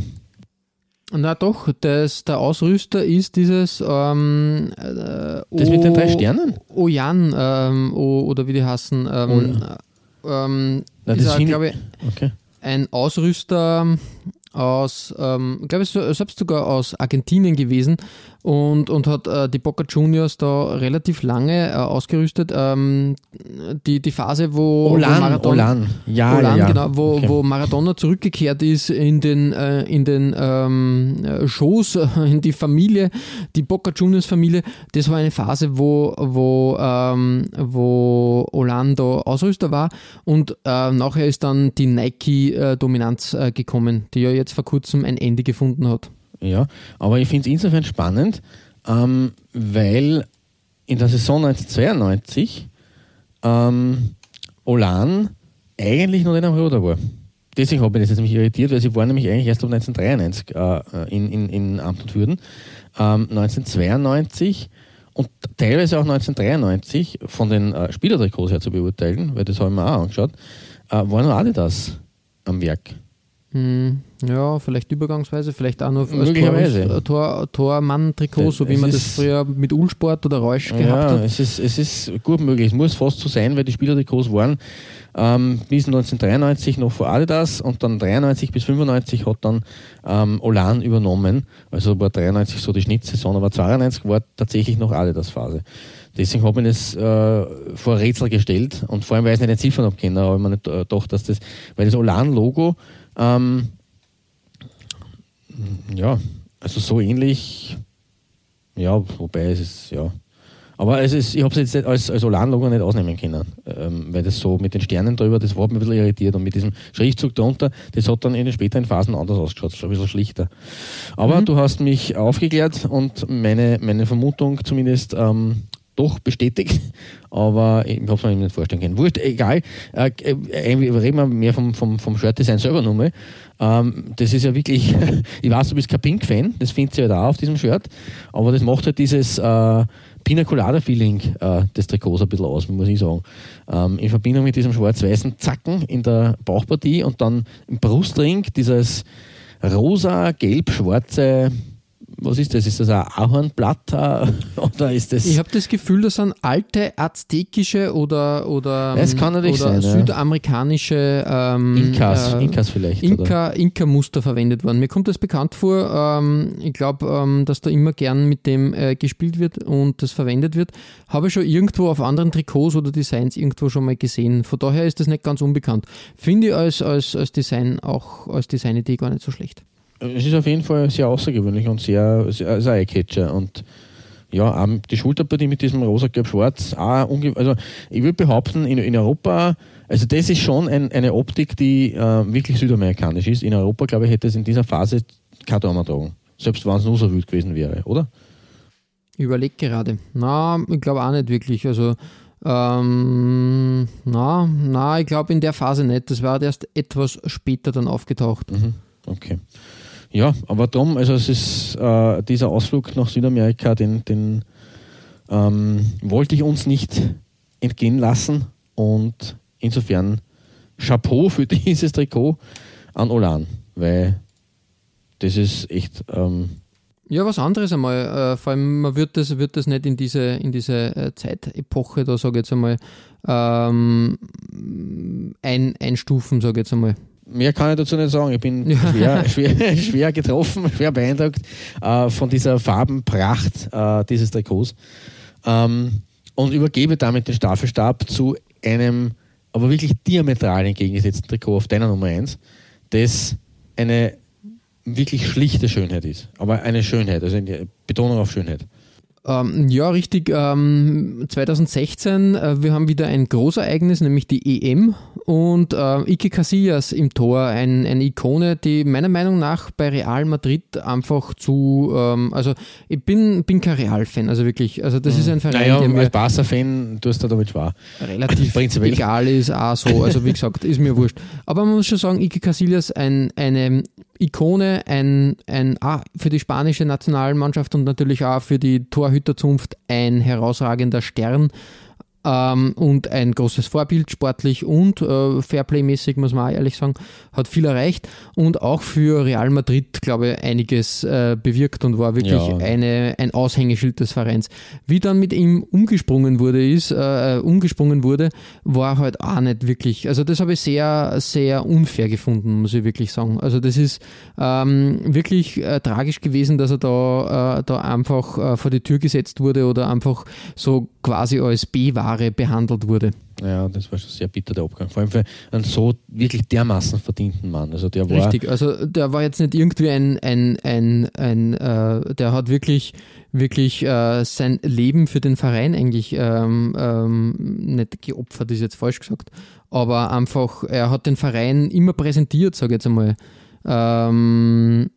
Na doch, das, der Ausrüster ist dieses ähm, äh, Das o, mit den drei Sternen? Ojan ähm, o, oder wie die heißen. Ähm, ähm, Na, ist, glaube ich, okay. ein Ausrüster aus, ähm, glaube ich, selbst sogar aus Argentinien gewesen und, und hat äh, die Boca Juniors da relativ lange äh, ausgerüstet. Ähm, die, die Phase, wo, Olan, wo Maradona, Olan. Ja, Olan, ja, Genau, wo, okay. wo Maradona zurückgekehrt ist in den, äh, in den ähm, Shows, in die Familie, die Boca Juniors Familie. Das war eine Phase, wo, wo, ähm, wo Orlando Ausrüster war und äh, nachher ist dann die Nike-Dominanz äh, gekommen, die ja jetzt vor kurzem ein Ende gefunden hat. Ja, aber ich finde es insofern spannend, ähm, weil in der Saison 1992 ähm, Olan eigentlich noch nicht am Ruder war. Deswegen habe ich das jetzt mich irritiert, weil sie waren nämlich eigentlich erst ab 1993 äh, in, in, in Amt und Würden. Ähm, 1992 und teilweise auch 1993 von den äh, Spielertrikots her zu beurteilen, weil das habe ich mir auch angeschaut, äh, war noch Adidas am Werk. Hm. Ja, vielleicht übergangsweise, vielleicht auch noch Möglicherweise. Tor, Tor, Tormann-Trikot, so wie man das früher mit Ulsport oder Reusch gehabt Ja, hat. es ist, es ist gut möglich. Es muss fast so sein, weil die Spielertrikots waren ähm, bis 1993 noch vor Adidas und dann 93 bis 95 hat dann ähm, Olan übernommen. Also war 93 so die Schnittsaison, aber 92 war tatsächlich noch Adidas-Phase. Deswegen habe ich das äh, vor Rätsel gestellt und vor allem, weil ich es nicht entziffern habe können, habe ich mir nicht äh, gedacht, dass das, weil das Olan-Logo ähm, ja, also so ähnlich, ja, wobei es ist, ja. Aber es ist, ich habe es jetzt als, als Olan-Logo nicht ausnehmen können, ähm, weil das so mit den Sternen drüber, das war mir ein bisschen irritiert und mit diesem Schriftzug darunter, das hat dann in den späteren Phasen anders ausgeschaut, schon ein bisschen schlichter. Aber du hast mich aufgeklärt und meine, meine Vermutung zumindest ähm, doch bestätigt, aber ich habe es mir nicht vorstellen können. Wurscht, egal, äh, äh, reden wir mehr vom, vom, vom Shirt-Design selber nochmal. Ähm, das ist ja wirklich, ich weiß, du bist kein Pink-Fan, das findest du ja da auf diesem Shirt, aber das macht halt dieses äh, Pina Colada-Feeling äh, des Trikots ein bisschen aus, muss ich sagen. Ähm, in Verbindung mit diesem schwarz-weißen Zacken in der Bauchpartie und dann im Brustring dieses rosa, gelb-schwarze, was ist das? Ist das ein Ahornblatt äh, oder ist das... Ich habe das Gefühl, das sind alte aztekische oder, oder, natürlich oder sein, ja. südamerikanische ähm, Inkas, äh, Inkas vielleicht. oder? Inka, Inka-Muster verwendet worden. Mir kommt das bekannt vor. Ähm, ich glaube, ähm, dass da immer gern mit dem äh, gespielt wird und das verwendet wird. Habe ich schon irgendwo auf anderen Trikots oder Designs irgendwo schon mal gesehen. Von daher ist das nicht ganz unbekannt. Finde ich als, als, als Design auch als Designidee gar nicht so schlecht. Es ist auf jeden Fall sehr außergewöhnlich und sehr, sehr ein Eyecatcher. Und ja, die Schulterpartie mit diesem rosa, gelb, schwarz, auch unge also ich würde behaupten, in, in Europa, also das ist schon ein, eine Optik, die äh, wirklich südamerikanisch ist. In Europa, glaube ich, hätte es in dieser Phase kein Dormer tragen. Selbst wenn es nur so wild gewesen wäre, oder? Ich überlege gerade. Na, ich glaube auch nicht wirklich. Also, ähm, na, na, ich glaube in der Phase nicht. Das war erst etwas später dann aufgetaucht. Mhm. Okay. Ja, aber darum, also es ist äh, dieser Ausflug nach Südamerika, den, den ähm, wollte ich uns nicht entgehen lassen und insofern Chapeau für dieses Trikot an Olan, weil das ist echt ähm, Ja, was anderes einmal. Äh, vor allem, man wird das, wird das nicht in diese, in diese äh, Zeitepoche, da sage ich jetzt einmal, ähm, ein, einstufen, sage ich jetzt einmal. Mehr kann ich dazu nicht sagen. Ich bin Ja. schwer, schwer, schwer getroffen, schwer beeindruckt äh, von dieser Farbenpracht äh, dieses Trikots. Ähm, und übergebe damit den Staffelstab zu einem aber wirklich diametral entgegengesetzten Trikot auf deiner Nummer 1, das eine wirklich schlichte Schönheit ist. Aber eine Schönheit, also eine Betonung auf Schönheit. Ähm, ja, richtig. Ähm, 2016, äh, wir haben wieder ein Großereignis, nämlich die EM und äh, Ike Casillas im Tor, ein, eine Ikone, die meiner Meinung nach bei Real Madrid einfach zu, ähm, also ich bin, bin kein Real-Fan, also wirklich, also das ist ein Verein, Naja, der mir als Barca-Fan tust du damit schwer. relativ Prinzipiell. egal ist, auch so. Also wie gesagt, ist mir wurscht. Aber man muss schon sagen, Ike Casillas ein, eine Ikone, ein, ein ah, für die spanische Nationalmannschaft und natürlich auch für die Torhüterzunft ein herausragender Stern. Ähm, und ein großes Vorbild, sportlich und äh, Fairplay-mäßig, muss man auch ehrlich sagen, hat viel erreicht und auch für Real Madrid, glaube ich, einiges äh, bewirkt und war wirklich Ja. eine, ein Aushängeschild des Vereins. Wie dann mit ihm umgesprungen wurde, ist, äh, umgesprungen wurde, war halt auch nicht wirklich, also das habe ich sehr, sehr unfair gefunden, muss ich wirklich sagen. Also das ist ähm, wirklich äh, tragisch gewesen, dass er da, äh, da einfach äh, vor die Tür gesetzt wurde oder einfach so quasi als B-Ware behandelt wurde. Ja, das war schon sehr bitter, der Abgang. Vor allem für einen so wirklich dermaßen verdienten Mann. Also der war Richtig, also der war jetzt nicht irgendwie ein, ein, ein, ein äh, der hat wirklich, wirklich äh, sein Leben für den Verein eigentlich ähm, ähm, nicht geopfert, ist jetzt falsch gesagt, aber einfach, er hat den Verein immer präsentiert, sage ich jetzt einmal. Ähm,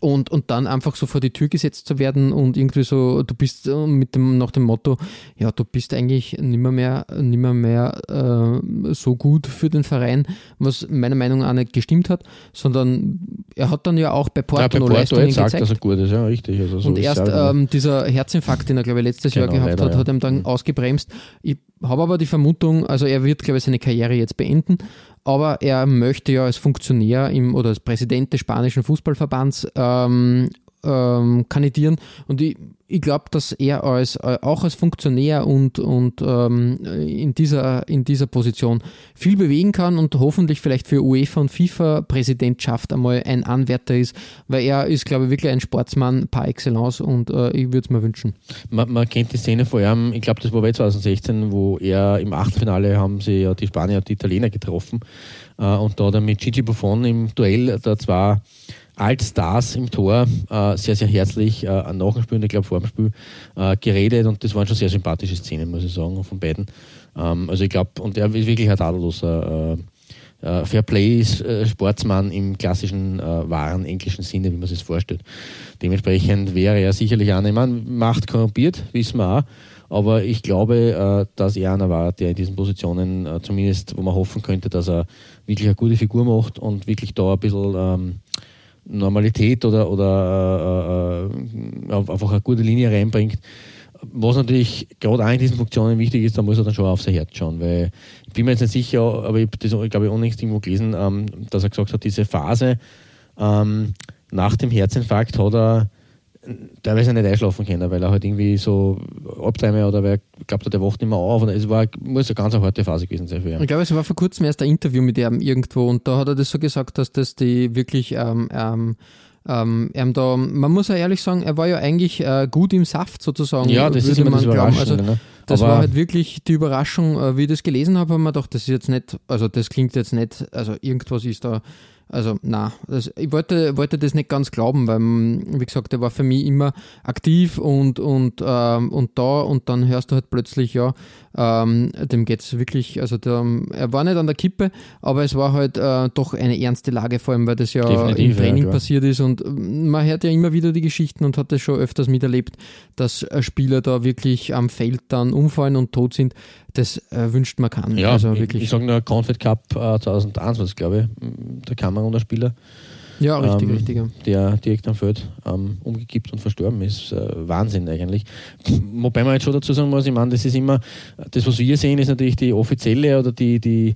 und, und dann einfach so vor die Tür gesetzt zu werden und irgendwie so, du bist äh, mit dem, nach dem Motto, ja, du bist eigentlich nimmer mehr, nimmer mehr äh, so gut für den Verein, was meiner Meinung nach nicht gestimmt hat, sondern er hat dann ja auch bei ja, Porto bei noch Porto Leistungen jetzt sagt, gezeigt. dass er gut ist, ja, richtig. Also so Und erst ja. ähm, dieser Herzinfarkt, den er, glaube ich, letztes Jahr Genau, gehabt leider, hat, ja. hat ihm dann Mhm. ausgebremst. Ich habe aber die Vermutung, also er wird, glaube ich, seine Karriere jetzt beenden, aber er möchte ja als Funktionär im, oder als Präsident des spanischen Fußballverbands ähm, ähm, kandidieren. Und ich, ich glaube, dass er als, äh, auch als Funktionär und, und ähm, in, dieser, in dieser Position viel bewegen kann und hoffentlich vielleicht für UEFA und FIFA-Präsidentschaft einmal ein Anwärter ist, weil er ist, glaube ich, wirklich ein Sportsmann par excellence und äh, ich würde es mir wünschen. Man, man, kennt die Szene vor allem, ich glaube, das war bei 2016, wo er im Achtelfinale haben sie ja die Spanier und die Italiener getroffen äh, und da dann mit Gigi Buffon im Duell da zwar Altstars im Tor äh, sehr, sehr herzlich äh, nach dem Spiel und ich glaube vor dem Spiel äh, geredet und das waren schon sehr sympathische Szenen, muss ich sagen, von beiden. Ähm, also ich glaube, und er ist wirklich ein tadelloser äh, äh, Fairplay-Sportsmann äh, im klassischen, wahren englischen Sinne, wie man sich vorstellt. Dementsprechend wäre er sicherlich einer, ich meine, Macht korrumpiert, wissen wir auch, aber ich glaube, dass er einer war, der in diesen Positionen zumindest, wo man hoffen könnte, dass er wirklich eine gute Figur macht und wirklich da ein bisschen ähm, Normalität oder, oder äh, äh, einfach eine gute Linie reinbringt. Was natürlich gerade auch in diesen Funktionen wichtig ist, da muss er dann schon auf sein Herz schauen, weil ich bin mir jetzt nicht sicher, aber ich habe das, glaube ich, unlängst irgendwo gelesen, ähm, dass er gesagt hat, diese Phase ähm, nach dem Herzinfarkt hat er teilweise nicht einschlafen können, weil er halt irgendwie so Albträume oder wer glaubt, der wacht nicht mehr auf. Und es war, muss eine ganz harte Phase gewesen sein für ihn. Ich glaube, es war vor kurzem erst ein Interview mit ihm irgendwo und da hat er das so gesagt, dass das die wirklich ähm, ähm, ähm, da, man muss ja ehrlich sagen, er war ja eigentlich äh, gut im Saft sozusagen. Ja, das ist immer das glauben. Also, ne? Das war halt wirklich die Überraschung, äh, wie ich das gelesen habe, haben wir gedacht, das ist jetzt nicht, also das klingt jetzt nicht, also irgendwas ist da also, na, ich wollte, wollte das nicht ganz glauben, weil, wie gesagt, er war für mich immer aktiv und, und, ähm, und da und dann hörst du halt plötzlich, ja, ähm, dem es wirklich, also der, er war nicht an der Kippe, aber es war halt äh, doch eine ernste Lage, vor allem, weil das ja Definitiv, im Training ja, passiert ist und man hört ja immer wieder die Geschichten und hat das schon öfters miterlebt, dass Spieler da wirklich am Feld dann umfallen und tot sind das äh, wünscht man kann. Ja, also wirklich. ich, sage nur Confed Cup äh, 2021, glaube ich, der Kameruner-Spieler. Ja, richtig, ähm, richtig. Ja. Der direkt am Feld ähm, umgekippt und verstorben ist. Äh, Wahnsinn eigentlich. Wobei man jetzt schon dazu sagen muss, ich meine, das ist immer, das, was wir sehen, ist natürlich die offizielle oder die, die,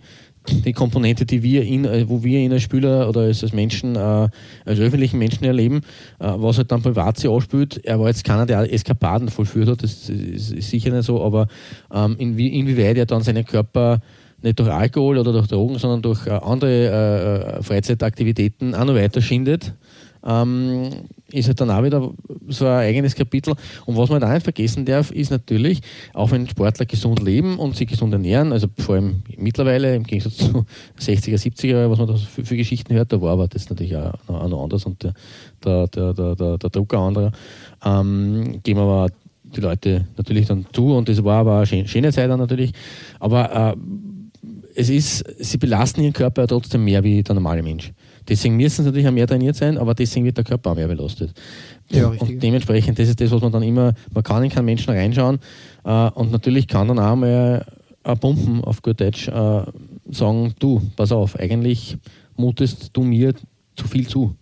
die Komponente, die wir in, äh, wo wir ihn als Spieler oder als, als Menschen, äh, als öffentlichen Menschen erleben, äh, was halt dann privat sich ausspielt. Er war jetzt keiner, der Eskapaden vollführt hat, das ist, ist sicher nicht so, aber ähm, inwie, inwieweit er dann seinen Körper nicht durch Alkohol oder durch Drogen, sondern durch äh, andere Freizeitaktivitäten auch noch weiter schindet ähm, ist halt dann auch wieder so ein eigenes Kapitel. Und was man da nicht vergessen darf, ist natürlich, auch wenn Sportler gesund leben und sich gesund ernähren, also vor allem mittlerweile im Gegensatz zu 60er, 70er, was man da für, für Geschichten hört, da war aber das natürlich auch, auch noch anders und der, der, der, der, der Druck anderer, ähm, geben aber die Leute natürlich dann zu und das war aber eine schöne Zeit dann natürlich. Aber äh, es ist, sie belasten ihren Körper ja trotzdem mehr wie der normale Mensch. Deswegen müssen sie natürlich auch mehr trainiert sein, aber deswegen wird der Körper auch mehr belastet. Ja, und dementsprechend, das ist das, was man dann immer, man kann in keinen Menschen reinschauen äh, und natürlich kann dann auch mal ein Pumpen auf gut Deutsch äh, sagen, du, pass auf, eigentlich mutest du mir zu viel zu.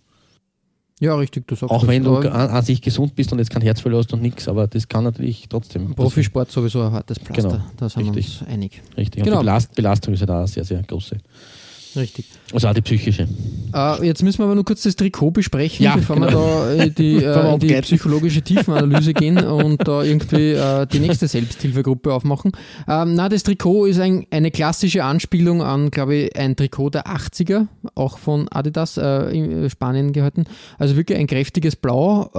Ja, richtig, du sagst Auch wenn du an, an, sich gesund bist und jetzt kein Herzverlust und nichts, aber das kann natürlich trotzdem. Profisport sowieso ein hartes Pflaster, genau, da sind richtig. wir uns einig. Richtig, genau. und die Belastung ist ja da sehr, sehr große. Richtig. Also auch die psychische. Äh, jetzt müssen wir aber nur kurz das Trikot besprechen, ja, bevor genau. wir da in die, äh, in die psychologische Tiefenanalyse gehen und da irgendwie äh, die nächste Selbsthilfegruppe aufmachen. Ähm, na, das Trikot ist ein, eine klassische Anspielung an, glaube ich, ein Trikot der 80er, auch von Adidas äh, in äh, Spanien gehalten. Also wirklich ein kräftiges Blau äh,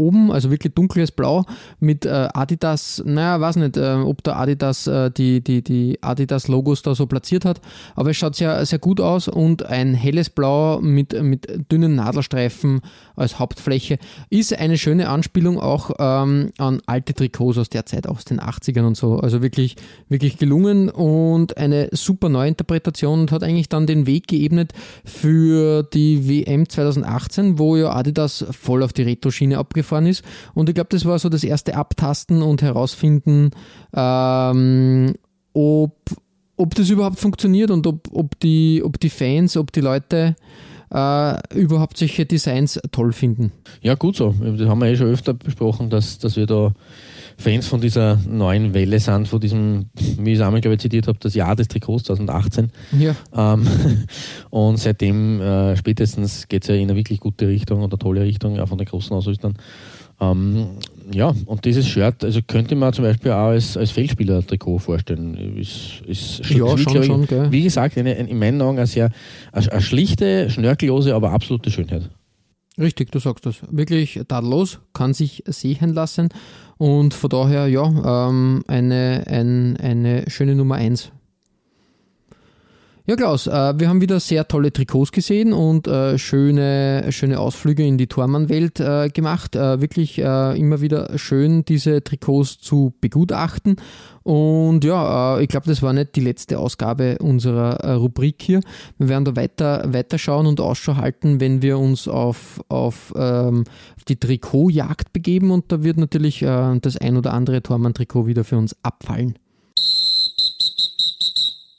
oben, also wirklich dunkles Blau mit Adidas, naja, weiß nicht, ob der Adidas die, die, die Adidas-Logos da so platziert hat, aber es schaut sehr, sehr gut gut aus und ein helles Blau mit, mit dünnen Nadelstreifen als Hauptfläche ist eine schöne Anspielung auch ähm, an alte Trikots aus der Zeit, aus den 80ern und so. Also wirklich, wirklich gelungen und eine super Neuinterpretation und hat eigentlich dann den Weg geebnet für die WM 2018, wo ja Adidas voll auf die Retro-Schiene abgefahren ist. Und ich glaube, das war so das erste Abtasten und Herausfinden, ähm, ob ob das überhaupt funktioniert und ob, ob, die, ob die Fans, ob die Leute, äh, überhaupt solche Designs toll finden. Ja, gut so. Das haben wir eh schon öfter besprochen, dass, dass wir da Fans von dieser neuen Welle sind, von diesem, wie ich es einmal, glaube ich, zitiert habe, das Jahr des Trikots 2018. Ja. Ähm, und seitdem äh, spätestens geht es ja in eine wirklich gute Richtung oder tolle Richtung, auch von den großen Ausrüstern. Ähm, ja, und dieses Shirt, also könnte man zum Beispiel auch als, als Feldspieler-Trikot vorstellen. Ist, ist Ja, wie, schon, ich, schon, gell. Wie gesagt, eine, in meinen Augen eine sehr eine, eine schlichte, schnörkellose, aber absolute Schönheit. Richtig, du sagst das. Wirklich tadellos, kann sich sehen lassen und von daher, ja, ähm, eine, ein, eine schöne Nummer 1. Ja, Klaus, äh, wir haben wieder sehr tolle Trikots gesehen und äh, schöne, schöne Ausflüge in die Tormann-Welt äh, gemacht. Wirklich immer wieder schön, diese Trikots zu begutachten. Und ja, ich glaube, das war nicht die letzte Ausgabe unserer Rubrik hier. Wir werden da weiter, weiter schauen und Ausschau halten, wenn wir uns auf, auf ähm, die Trikotjagd begeben. Und da wird natürlich äh, das ein oder andere Tormann-Trikot wieder für uns abfallen.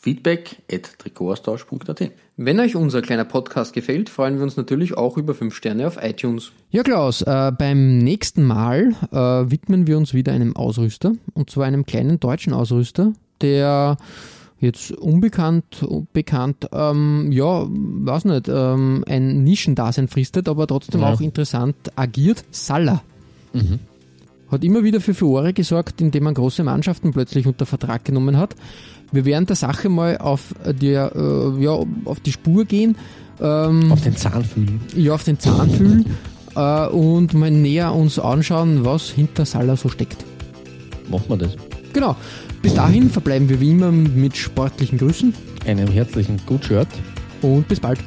Feedback at Trikotaustausch.at Wenn euch unser kleiner Podcast gefällt, freuen wir uns natürlich auch über 5 Sterne auf iTunes. Ja, Klaus, äh, beim nächsten Mal äh, widmen wir uns wieder einem Ausrüster und zwar einem kleinen deutschen Ausrüster, der jetzt unbekannt, bekannt, ähm, ja, weiß nicht, ähm, ein Nischendasein fristet, aber trotzdem Ja. auch interessant agiert. Salah. Hat immer wieder für Furore gesorgt, indem man große Mannschaften plötzlich unter Vertrag genommen hat. Wir werden der Sache mal auf die, äh, ja, auf die Spur gehen, ähm, Auf den Zahn fühlen. ja, auf den Zahn fühlen äh, und mal näher uns anschauen, was hinter Salah so steckt. Machen wir das. Genau. Bis dahin verbleiben wir wie immer mit sportlichen Grüßen Einem herzlichen Gut-Shirt. und bis bald.